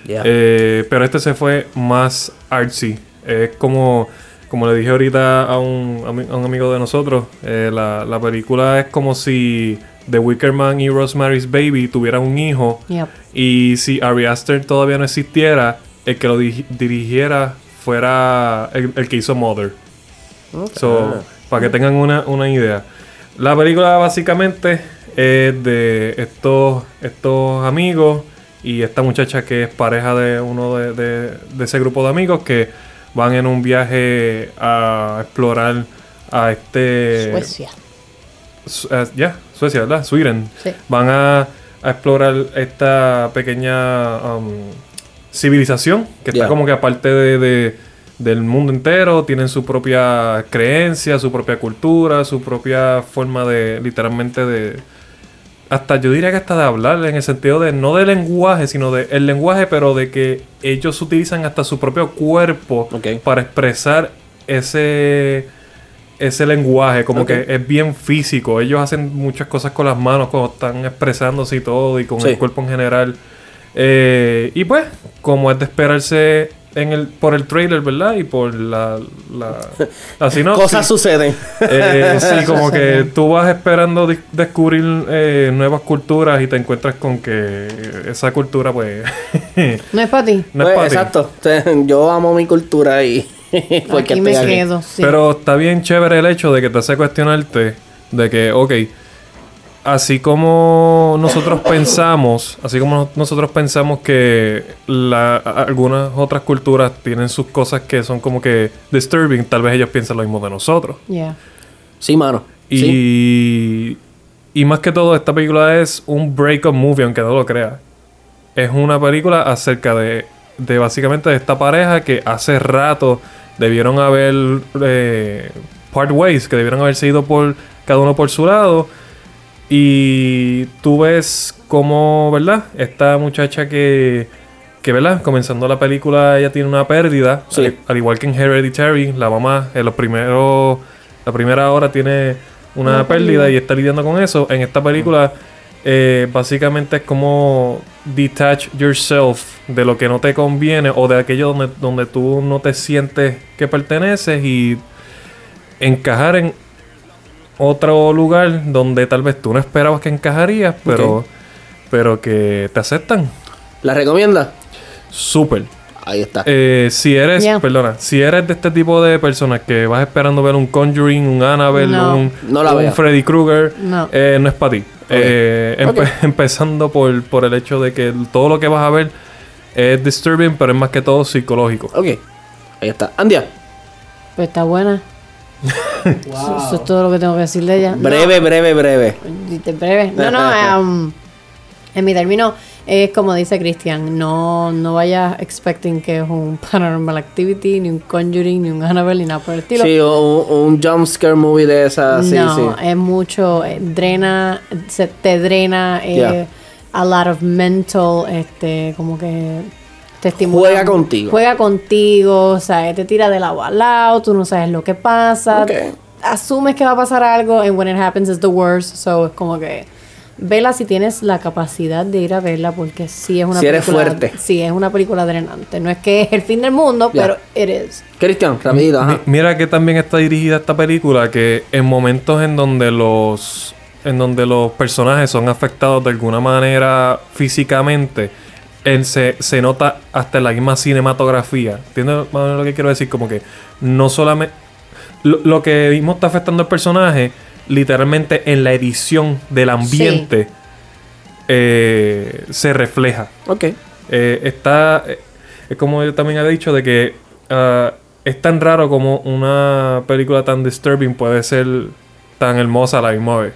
Yeah. Eh, pero este se fue más artsy. Es como, como le dije ahorita a un, a un amigo de nosotros, eh, la, la película es como si The Wicker Man y Rosemary's Baby tuvieran un hijo. Yep. Y si Ari Aster todavía no existiera, el que lo di- dirigiera fuera el, el que hizo Mother. So, para que tengan una, una idea. La película básicamente es de estos, estos amigos y esta muchacha que es pareja de uno de, de- de ese grupo de amigos que van en un viaje a explorar a este... Suecia. Su- eh, Ya, Suecia, ¿verdad? Sweden. Sí. Van a, a explorar esta pequeña um, civilización que está como que aparte de, de- del mundo entero. Tienen su propia creencia, su propia cultura, su propia forma de, literalmente, de... Hasta yo diría que hasta de hablar, en el sentido de no de lenguaje, sino de el lenguaje, pero de que ellos utilizan hasta su propio cuerpo para expresar ese ese lenguaje, como que es bien físico. Ellos hacen muchas cosas con las manos cuando están expresándose y todo, y con Sí. el cuerpo en general. Eh, y pues, como es de esperarse en el, por el trailer, ¿verdad? Y por la, la, la sinopsis. Cosas suceden. Eh, sí, como que tú vas esperando descubrir eh, nuevas culturas y te encuentras con que esa cultura, pues, No es para ti. no es Pues, para ti. exacto. Yo amo mi cultura y. porque Aquí me quedo. Sí. Pero está bien chévere el hecho de que te hace cuestionarte de que, ok, así como nosotros pensamos, así como no- nosotros pensamos que la, algunas otras culturas tienen sus cosas que son como que disturbing, tal vez ellos piensan lo mismo de nosotros. Yeah. Sí, mano. Y, Sí. y más que todo, esta película es un break-up movie, aunque no lo creas. Es una película acerca de de básicamente de esta pareja que hace rato debieron haber eh, part ways, que debieron haberse ido por cada uno por su lado. Y tú ves como, ¿verdad? Esta muchacha que, que, ¿verdad? Comenzando la película, ella tiene una pérdida. Sí. Al, al igual que en Hereditary, la mamá en los primeros, la primera hora tiene una, Una pérdida, pérdida. y está lidiando con eso. En esta película, eh, básicamente es como detach yourself de lo que no te conviene o de aquello donde, donde tú no te sientes que perteneces y encajar en otro lugar donde tal vez tú no esperabas que encajarías, pero, pero que te aceptan. ¿La recomienda? Súper. Ahí está. Eh, si eres, Yeah. perdona, si eres de este tipo de personas que vas esperando ver un Conjuring, un Annabelle, No. un, No la un vea. Freddy Krueger, No. eh, no es para ti. Eh, empe-. Empezando por, por el hecho de que todo lo que vas a ver es disturbing, pero es más que todo psicológico. Ok. Ahí está. Andia. Pues está buena. Eso, eso es todo lo que tengo que decir de ella. Breve, breve, breve. No, de breve. No, no, um, en mi término es como dice Cristian, no, no vayas expecting que es un Paranormal Activity, ni un Conjuring, ni un Annabelle, ni nada por el estilo. Sí, un, un jump scare movie de esa. Sí, no, sí. es mucho, eh, drena, se te drena eh, Yeah. a lot of mental, este, como que te estimula. Juega contigo. Juega contigo, o sea, te tira del agua al lado, tú no sabes lo que pasa. Ok. Asumes que va a pasar algo, and when it happens it's the worst, so es como que vela si tienes la capacidad de ir a verla porque sí es una Si eres fuerte. sí es una película drenante no es que es el fin del mundo pero it is Cristian, rapidito, ajá. Mi- Mira que también está dirigida esta película que en momentos en donde los en donde los personajes son afectados de alguna manera físicamente en- se, se nota hasta en la misma cinematografía. ¿Entiendes lo que quiero decir? Como que no solamente lo, lo que mismo está afectando al personaje, literalmente en la edición del ambiente eh, se refleja. Ok. Eh, está. eh, es como yo también había dicho, de que ah, es tan raro como una película tan disturbing puede ser tan hermosa a la misma vez.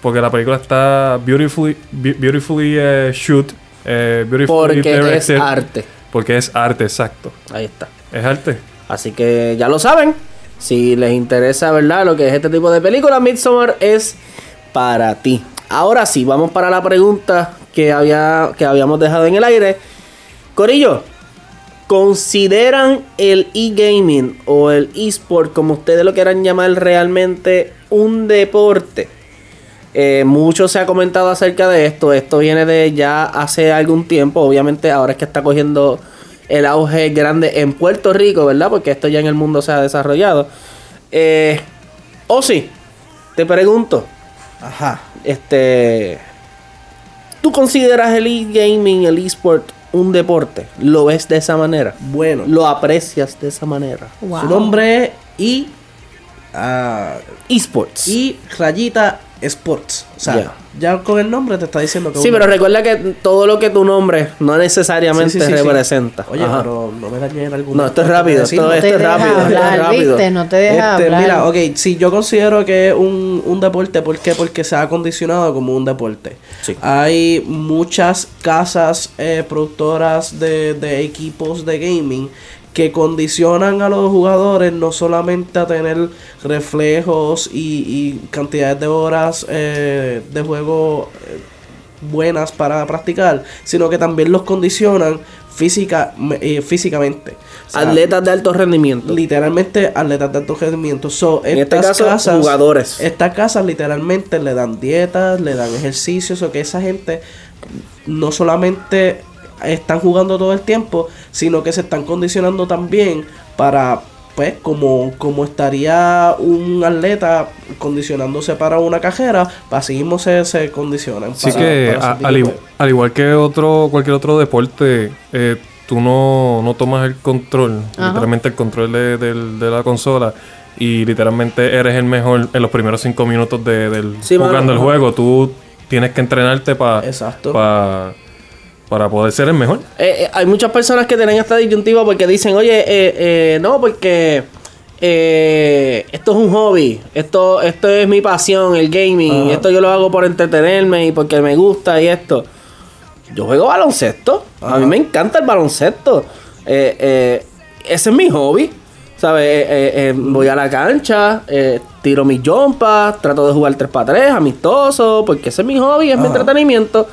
Porque la película está beautifully, be- beautifully eh, shoot, eh, Porque es arte. Porque es arte, exacto. Ahí está. Es arte. Así que ya lo saben. Si les interesa, ¿verdad? Lo que es este tipo de película, Midsommar es para ti. Ahora sí, vamos para la pregunta que, había, que habíamos dejado en el aire. Corillo, ¿consideran el e-gaming o el e-sport, como ustedes lo quieran llamar realmente, un deporte? Eh, mucho se ha comentado acerca de esto. Esto viene de ya hace algún tiempo. Obviamente ahora es que está cogiendo el auge grande en Puerto Rico, ¿verdad? Porque esto ya en el mundo se ha desarrollado. Eh, o sí, te pregunto, Ajá. este, ¿tú consideras el e-gaming, el e-sport un deporte? ¿Lo ves de esa manera? Bueno, ¿Lo aprecias de esa manera? wow. su nombre es I. ah, Esports. y rayita Sports. O sea, Ya. ya con el nombre te está diciendo que Sí, pero recuerda que todo lo que tu nombre no necesariamente Sí, sí, sí, sí. representa. Oye, Ajá. pero no me dañé en algún No, esto es rápido, esto no es- esto deja rápido, esto es hablar, rápido. ¿viste? No te deja Este, hablar. mira, ok, si yo considero que es un, un deporte, ¿por qué? Porque se ha acondicionado como un deporte. Sí. Hay muchas casas eh, productoras de, de equipos de gaming que condicionan a los jugadores no solamente a tener reflejos y, y cantidades de horas eh, de juego eh, buenas para practicar, sino que también los condicionan física, eh, físicamente. O sea, Atletas de alto rendimiento. literalmente atletas de alto rendimiento. So, En este estas caso, jugadores. Estas casas literalmente le dan dietas, le dan ejercicios, o que esa gente no solamente están jugando todo el tiempo, sino que se están condicionando también para, pues, como, como estaría un atleta condicionándose para una cajera, así mismo se, se condicionan. Así para- que, para a- al, de- igu- al igual que otro cualquier otro deporte, eh, tú no, no tomas el control, Ajá. literalmente el control de, del- de la consola. Y literalmente eres el mejor en los primeros cinco minutos de, del Sí, jugando mano, el juego. Tú tienes que entrenarte para Exacto. Para poder ser el mejor. Eh, eh, hay muchas personas que tienen esta disyuntiva porque dicen, oye, eh, eh, no, porque esto es un hobby, esto, esto es mi pasión, el gaming, Ajá. esto yo lo hago por entretenerme y porque me gusta y esto. Yo juego baloncesto. A mí me encanta el baloncesto. Ese es mi hobby. ¿Sabes? Voy a la cancha, tiro mis jumpas, trato de jugar 3 para 3, amistoso, porque ese es mi hobby, es mi entretenimiento.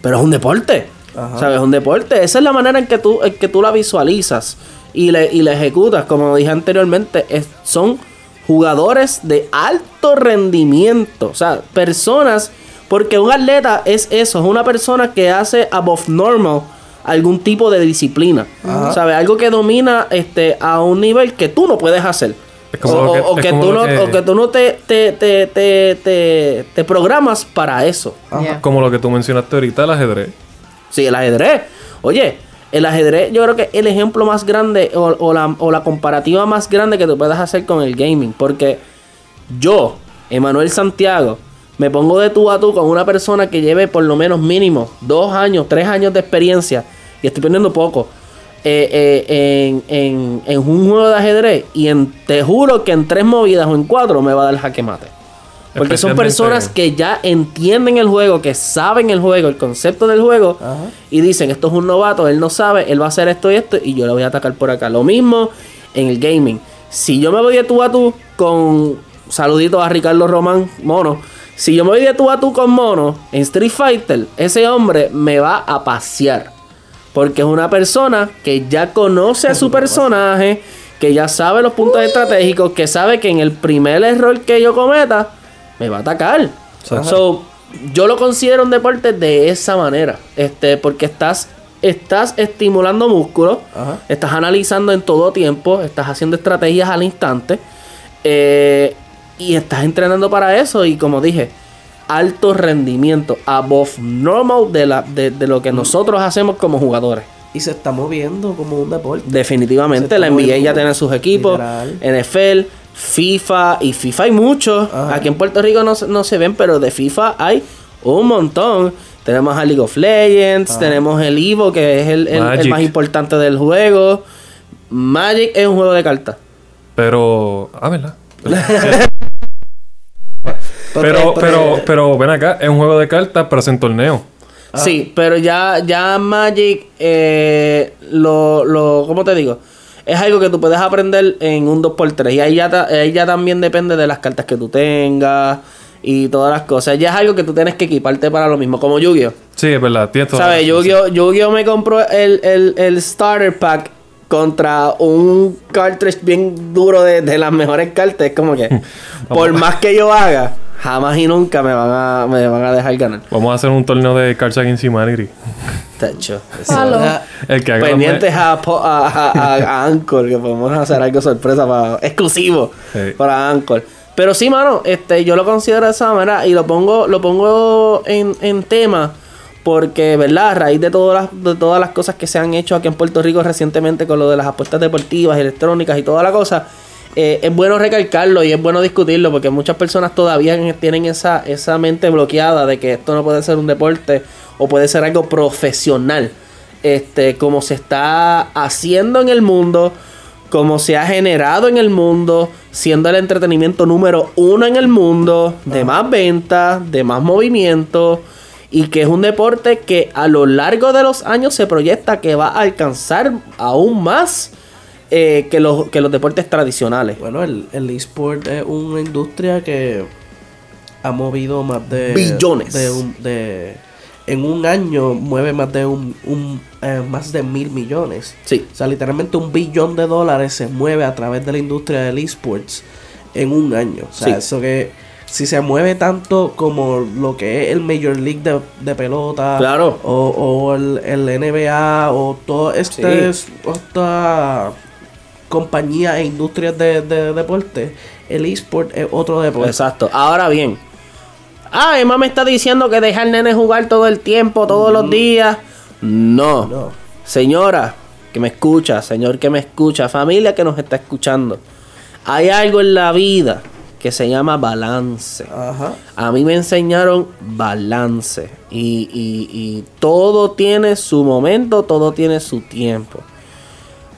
Pero es un deporte. ¿Sabes? Es un deporte. Esa es la manera en que tú, en que tú la visualizas y le, y la ejecutas. Como dije anteriormente, es- son jugadores de alto rendimiento. O sea, personas. Porque un atleta es eso, es una persona que hace above normal algún tipo de disciplina. ¿Sabes? Algo que domina este, a un nivel que tú no puedes hacer. O, que- o- tú no, que- o que tú no te, te, te, te, te- te programas para eso. Yeah. Como lo que tú mencionaste ahorita, el ajedrez. Sí, el ajedrez. Oye, el ajedrez yo creo que el ejemplo más grande o, la, comparativa más grande que tú puedas hacer con el gaming. Porque yo, Emanuel Santiago, me pongo de tú a tú con una persona que lleve por lo menos mínimo dos años, tres años de experiencia. Y estoy poniendo poco. eh, eh, en, en- en un juego de ajedrez. Y en, te juro que en tres movidas o en cuatro me va a dar jaque mate. Porque son personas que ya entienden el juego, que saben el juego, el concepto del juego, y dicen, esto es un novato, él no sabe, él va a hacer esto y esto, y yo le voy a atacar por acá. Lo mismo en el gaming. Si yo me voy de tú a tú con saluditos a Ricardo Román, mono, si yo me voy de tú a tú con mono en Street Fighter, ese hombre me va a pasear. Porque es una persona que ya conoce a su personaje, que ya sabe los puntos estratégicos, que sabe que en el primer error que yo cometa, me va a atacar. So, yo lo considero un deporte de esa manera. Este, porque estás, estás estimulando músculos, Ajá. estás analizando en todo tiempo, estás haciendo estrategias al instante. eh, y estás entrenando para eso. Y como dije, alto rendimiento, above normal de, la, de, de lo que nosotros hacemos como jugadores. Y se está moviendo como un deporte. Definitivamente, la NBA ya tiene sus equipos, literal. NFL, FIFA y FIFA hay muchos. Aquí en Puerto Rico no, se- no se ven, pero de FIFA hay un montón. Tenemos a League of Legends, tenemos el Evo, que es el, el- más importante del juego. Magic es un juego de cartas. Pero. Ah, ¿verdad? Pero, pero, pero, ven acá, es un juego de cartas, pero es en torneo. Sí, pero ya, ya Magic, eh, lo, lo, ¿cómo te digo? Es algo que tú puedes aprender en un 2x3. Y ahí ya, ahí ya también depende de las cartas que tú tengas y todas las cosas. Ya es algo que tú tienes que equiparte para lo mismo, como Yu-Gi-Oh! Sí, es verdad, tienes ¿Sabes? Yu-Gi-Oh! Yu-Gi-Oh! me compró el, el, el starter pack contra un cartridge bien duro de, de las mejores cartas. Es como que, por más que yo haga, jamás y nunca me van a, me van a dejar ganar. Vamos a hacer un torneo de Cards Against Humanity. Tacho. El que haga los pendientes a, po- a, a, a- Anchor, que podemos hacer algo sorpresa para exclusivo para Anchor. Pero sí, mano, este, yo lo considero de esa manera y lo pongo, lo pongo en, en tema porque, ¿verdad? A raíz de todas, las, de todas las cosas que se han hecho aquí en Puerto Rico recientemente con lo de las apuestas deportivas, electrónicas y toda la cosa, eh, es bueno recalcarlo y es bueno discutirlo porque muchas personas todavía tienen esa, esa mente bloqueada de que esto no puede ser un deporte o puede ser algo profesional. Este, como se está haciendo en el mundo, como se ha generado en el mundo, siendo el entretenimiento número uno en el mundo, de más ventas, de más movimiento, y que es un deporte que a lo largo de los años se proyecta que va a alcanzar aún más eh, que, los, que los deportes tradicionales. Bueno, el, el eSport es una industria que ha movido más de... Billones. De, un- de- en un año mueve más de un, un, eh, más de mil millones. Sí. O sea, literalmente un billón de dólares se mueve a través de la industria del esports en un año. O sea, Sí. eso que si se mueve tanto como lo que es el Major League de, de pelota Claro. o, o el, el NBA o todo este Sí. esta compañía e industrias de, de deporte, el eSport es otro deporte. Exacto. Ahora bien. Ah, Emma me está diciendo que deja al nene jugar todo el tiempo, todos los días. No. No. Señora que me escucha, señor que me escucha, familia que nos está escuchando. Hay algo en la vida que se llama balance. Ajá. A mí me enseñaron balance. Y, y- y todo tiene su momento, todo tiene su tiempo.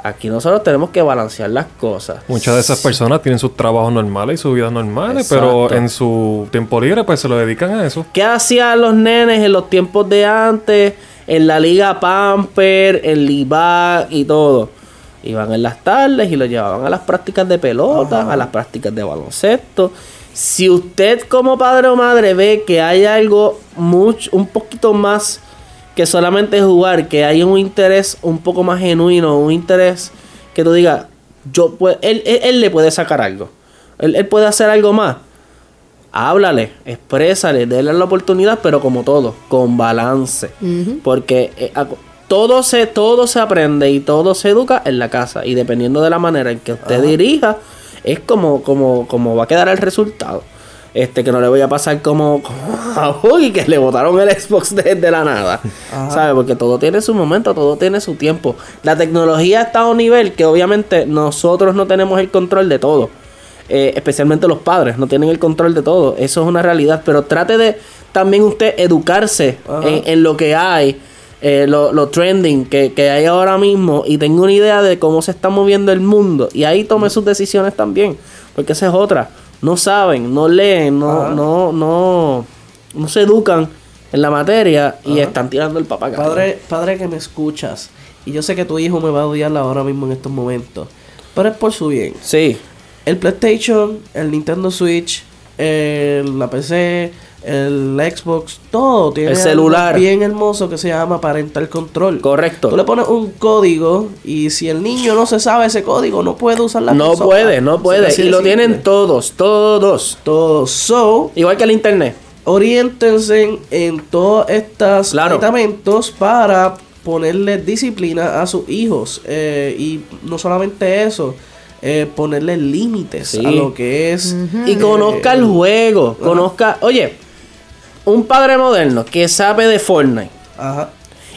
Aquí nosotros tenemos que balancear las cosas. Muchas de esas personas tienen sus trabajos normales y sus vidas normales, Exacto. pero en su tiempo libre pues se lo dedican a eso. ¿Qué hacían los nenes en los tiempos de antes? en la liga Pamper, en Libac y todo. Iban en las tardes y lo llevaban a las prácticas de pelota, a las prácticas de baloncesto. Si usted como padre o madre ve que hay algo mucho, un poquito más que solamente jugar, que hay un interés un poco más genuino, un interés que tú digas, yo él, él, él le puede sacar algo. Él, él puede hacer algo más. Háblale, exprésale, déle la oportunidad, pero como todo, con balance. Porque eh, todo se, todo se aprende y todo se educa en la casa. Y dependiendo de la manera en que usted dirija, es como, como, como va a quedar el resultado. Este, que no le voy a pasar como, como a Boogie, que le botaron el Xbox desde la nada. ¿Sabes? Porque todo tiene su momento, todo tiene su tiempo. La tecnología está a un nivel que obviamente nosotros no tenemos el control de todo. Eh, especialmente los padres, no tienen el control de todo. Eso es una realidad. Pero trate de también usted educarse en, en lo que hay, eh, lo, lo trending que, que hay ahora mismo y tenga una idea de cómo se está moviendo el mundo. Y ahí tome sus decisiones también. Porque esa es otra. No saben, no leen, no, no, no, no se educan en la materia y están tirando el papagayo. Padre, padre que me escuchas, y yo sé que tu hijo me va a odiar ahora mismo en estos momentos, pero es por su bien. Sí, El PlayStation, el Nintendo Switch, el- la PC, el Xbox, todo tiene El algo celular. bien hermoso que se llama parental control. correcto. Tú le pones un código y si el niño no se sabe ese código, no puede usar la No consola. puede, no puede. Así Y lo simple. tienen todos, todos. Todo. So, Igual que el internet. oriéntense en todos estos Claro. aditamentos para ponerle disciplina a sus hijos. Eh, y no solamente eso, eh, ponerle límites Sí. a lo que es. Y conozca eh, el juego. Conozca. Oye, un padre moderno que sabe de Fortnite. Ajá.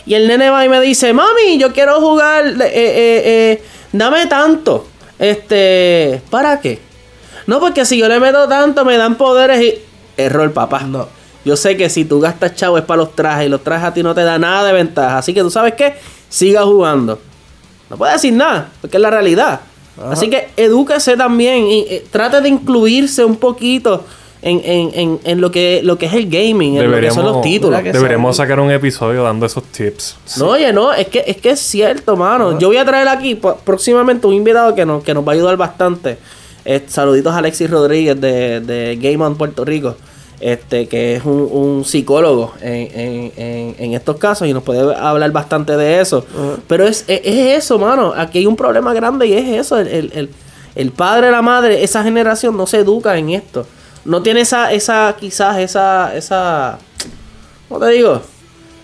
Y el nene va y me dice, mami, yo quiero jugar, eh, eh, eh, dame tanto. Este, ¿para qué? No, porque si yo le meto tanto me dan poderes y... Error, papá. No. Yo sé que si tú gastas chavo es para los trajes y los trajes a ti no te da nada de ventaja. Así que tú sabes qué, siga jugando. No puede decir nada, porque es la realidad. Así que edúquese también y eh, trate de incluirse un poquito en, en, en, en lo, que, lo que es el gaming, en lo que son los títulos. sabe. sacar un episodio dando esos tips. No, oye, no, es que es que es cierto, mano. Yo voy a traer aquí próximamente un invitado que nos, que nos va a ayudar bastante. Eh, saluditos a Alexis Rodríguez de, de Game On Puerto Rico. Este, que es un, un psicólogo en, en- en- en estos casos y nos puede hablar bastante de eso. Pero es, es, es eso, mano. Aquí hay un problema grande y es eso. El, el, el- el padre, la madre, esa generación no se educa en esto. No tiene esa, esa, quizás, esa, esa, ¿cómo te digo?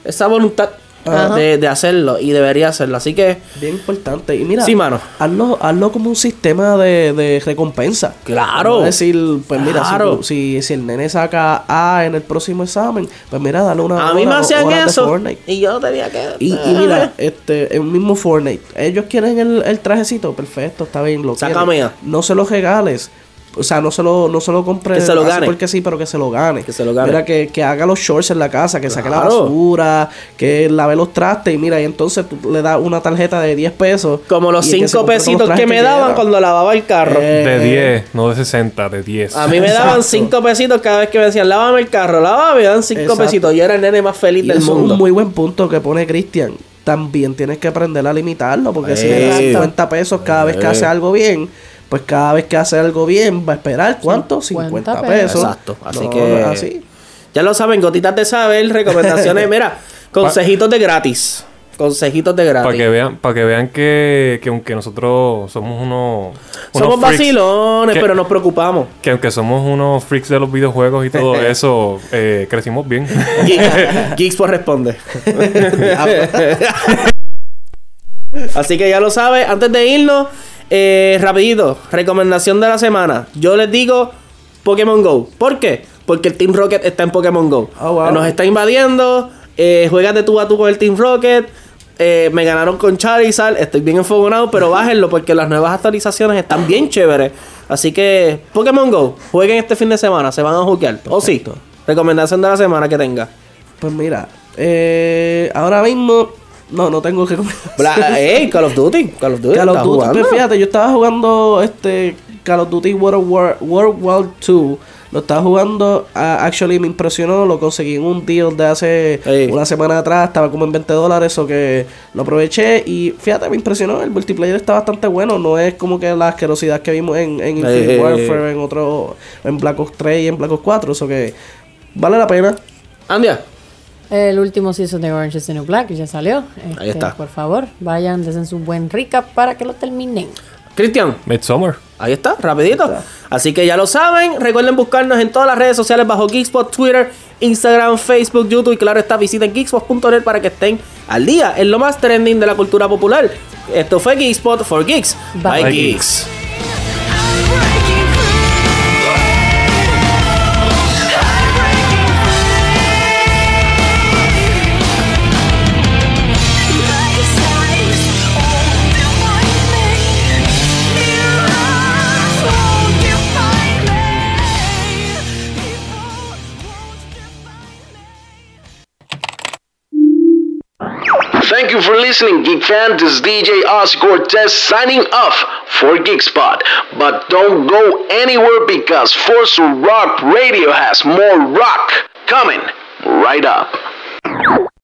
Esa voluntad Ajá. de, de hacerlo y debería hacerlo. Así que, Bien importante. Y mira, Sí, mano. Hazlo, hazlo como un sistema de, de recompensa. Claro. A decir, pues mira, si Claro. si, si, el nene saca A en el próximo examen, pues mira, dale una a mí me hacían eso y yo tenía que... Y, y mira, este, el mismo Fortnite. Ellos quieren el, el trajecito, perfecto, está bien, lo Sácame. No se lo regales. O sea, no se lo, no se lo compre Que se lo gane. porque sí, pero que se lo gane. Que se lo gane. Mira, que, que haga los shorts en la casa, que saque la basura, que lave los trastes. Y mira, y entonces tú le das una tarjeta de 10 pesos. Como los y el que se cinco compre todos los pesitos trajes que me daban quiera. cuando lavaba el carro. Eh, De 10, no de 60, de 10. a mí me daban exacto. cinco pesitos cada vez que me decían, lávame el carro, lávame, me dan cinco Exacto. pesitos. Yo era el nene más feliz Y del eso es mundo. un muy buen punto que pone Cristian. También tienes que aprender a limitarlo, porque si Eh. le das 50 pesos cada vez que Eh. hace algo bien, pues cada vez que hace algo bien va a esperar ¿cuánto? 50 50 pesos. Exacto. Así No, que... así. Ya lo saben, gotitas de saber, recomendaciones. Mira, consejitos de gratis. Consejitos de gratis. Para que vean, para que vean que, que aunque nosotros somos unos, unos Somos freaks, vacilones, que- pero nos preocupamos. que aunque somos unos freaks de los videojuegos y todo eso, eh, crecimos bien. Geek- Geeks por responde. Así que ya lo sabes. Antes de irnos, eh, rapidito, recomendación de la semana. Yo les digo Pokémon Go. ¿Por qué? Porque el Team Rocket está en Pokémon Go. Oh, wow. Nos está invadiendo. Eh, juegas de tú a tú con el Team Rocket. Eh, me ganaron con Charizard. Estoy bien enfogonado, pero bájenlo porque las nuevas actualizaciones están bien chéveres. Así que Pokémon Go, jueguen este fin de semana. Se van a jugar. O sí. Perfecto. Recomendación de la semana que tenga. Pues mira, eh, ahora mismo no, no tengo que. Bla- ey, Call of Duty. Call of Duty. Call of ¿estás Duty. jugando? Pues fíjate, yo estaba jugando este Call of Duty World War, World War 2 Lo estaba jugando, ah, actually me impresionó, lo conseguí en un deal de hace una semana atrás, estaba como en 20 dólares, o que lo aproveché y fíjate, me impresionó, el multiplayer está bastante bueno, no es como que la asquerosidad que vimos en, en Infinite. Warfare, en otro, en Black Ops 3 y en Black Ops 4, eso que vale la pena. Andia. El último season de Orange is the New Black ya salió. Ahí Este, está. Por favor, vayan, desen su buen recap para que lo terminen. Cristian. Midsummer. Ahí está, rapidito. Así que ya lo saben. Recuerden buscarnos en todas las redes sociales bajo Geekspot, Twitter, Instagram, Facebook, YouTube. Y claro está, visiten geekspot.net para que estén al día en lo más trending de la cultura popular. Esto fue Geekspot for Geeks. Bye, Bye. Geeks. You for listening, Geek fan. This is DJ Oz Cortez signing off for Geekspot. But don't go anywhere because Force Rock Radio has more rock coming right up.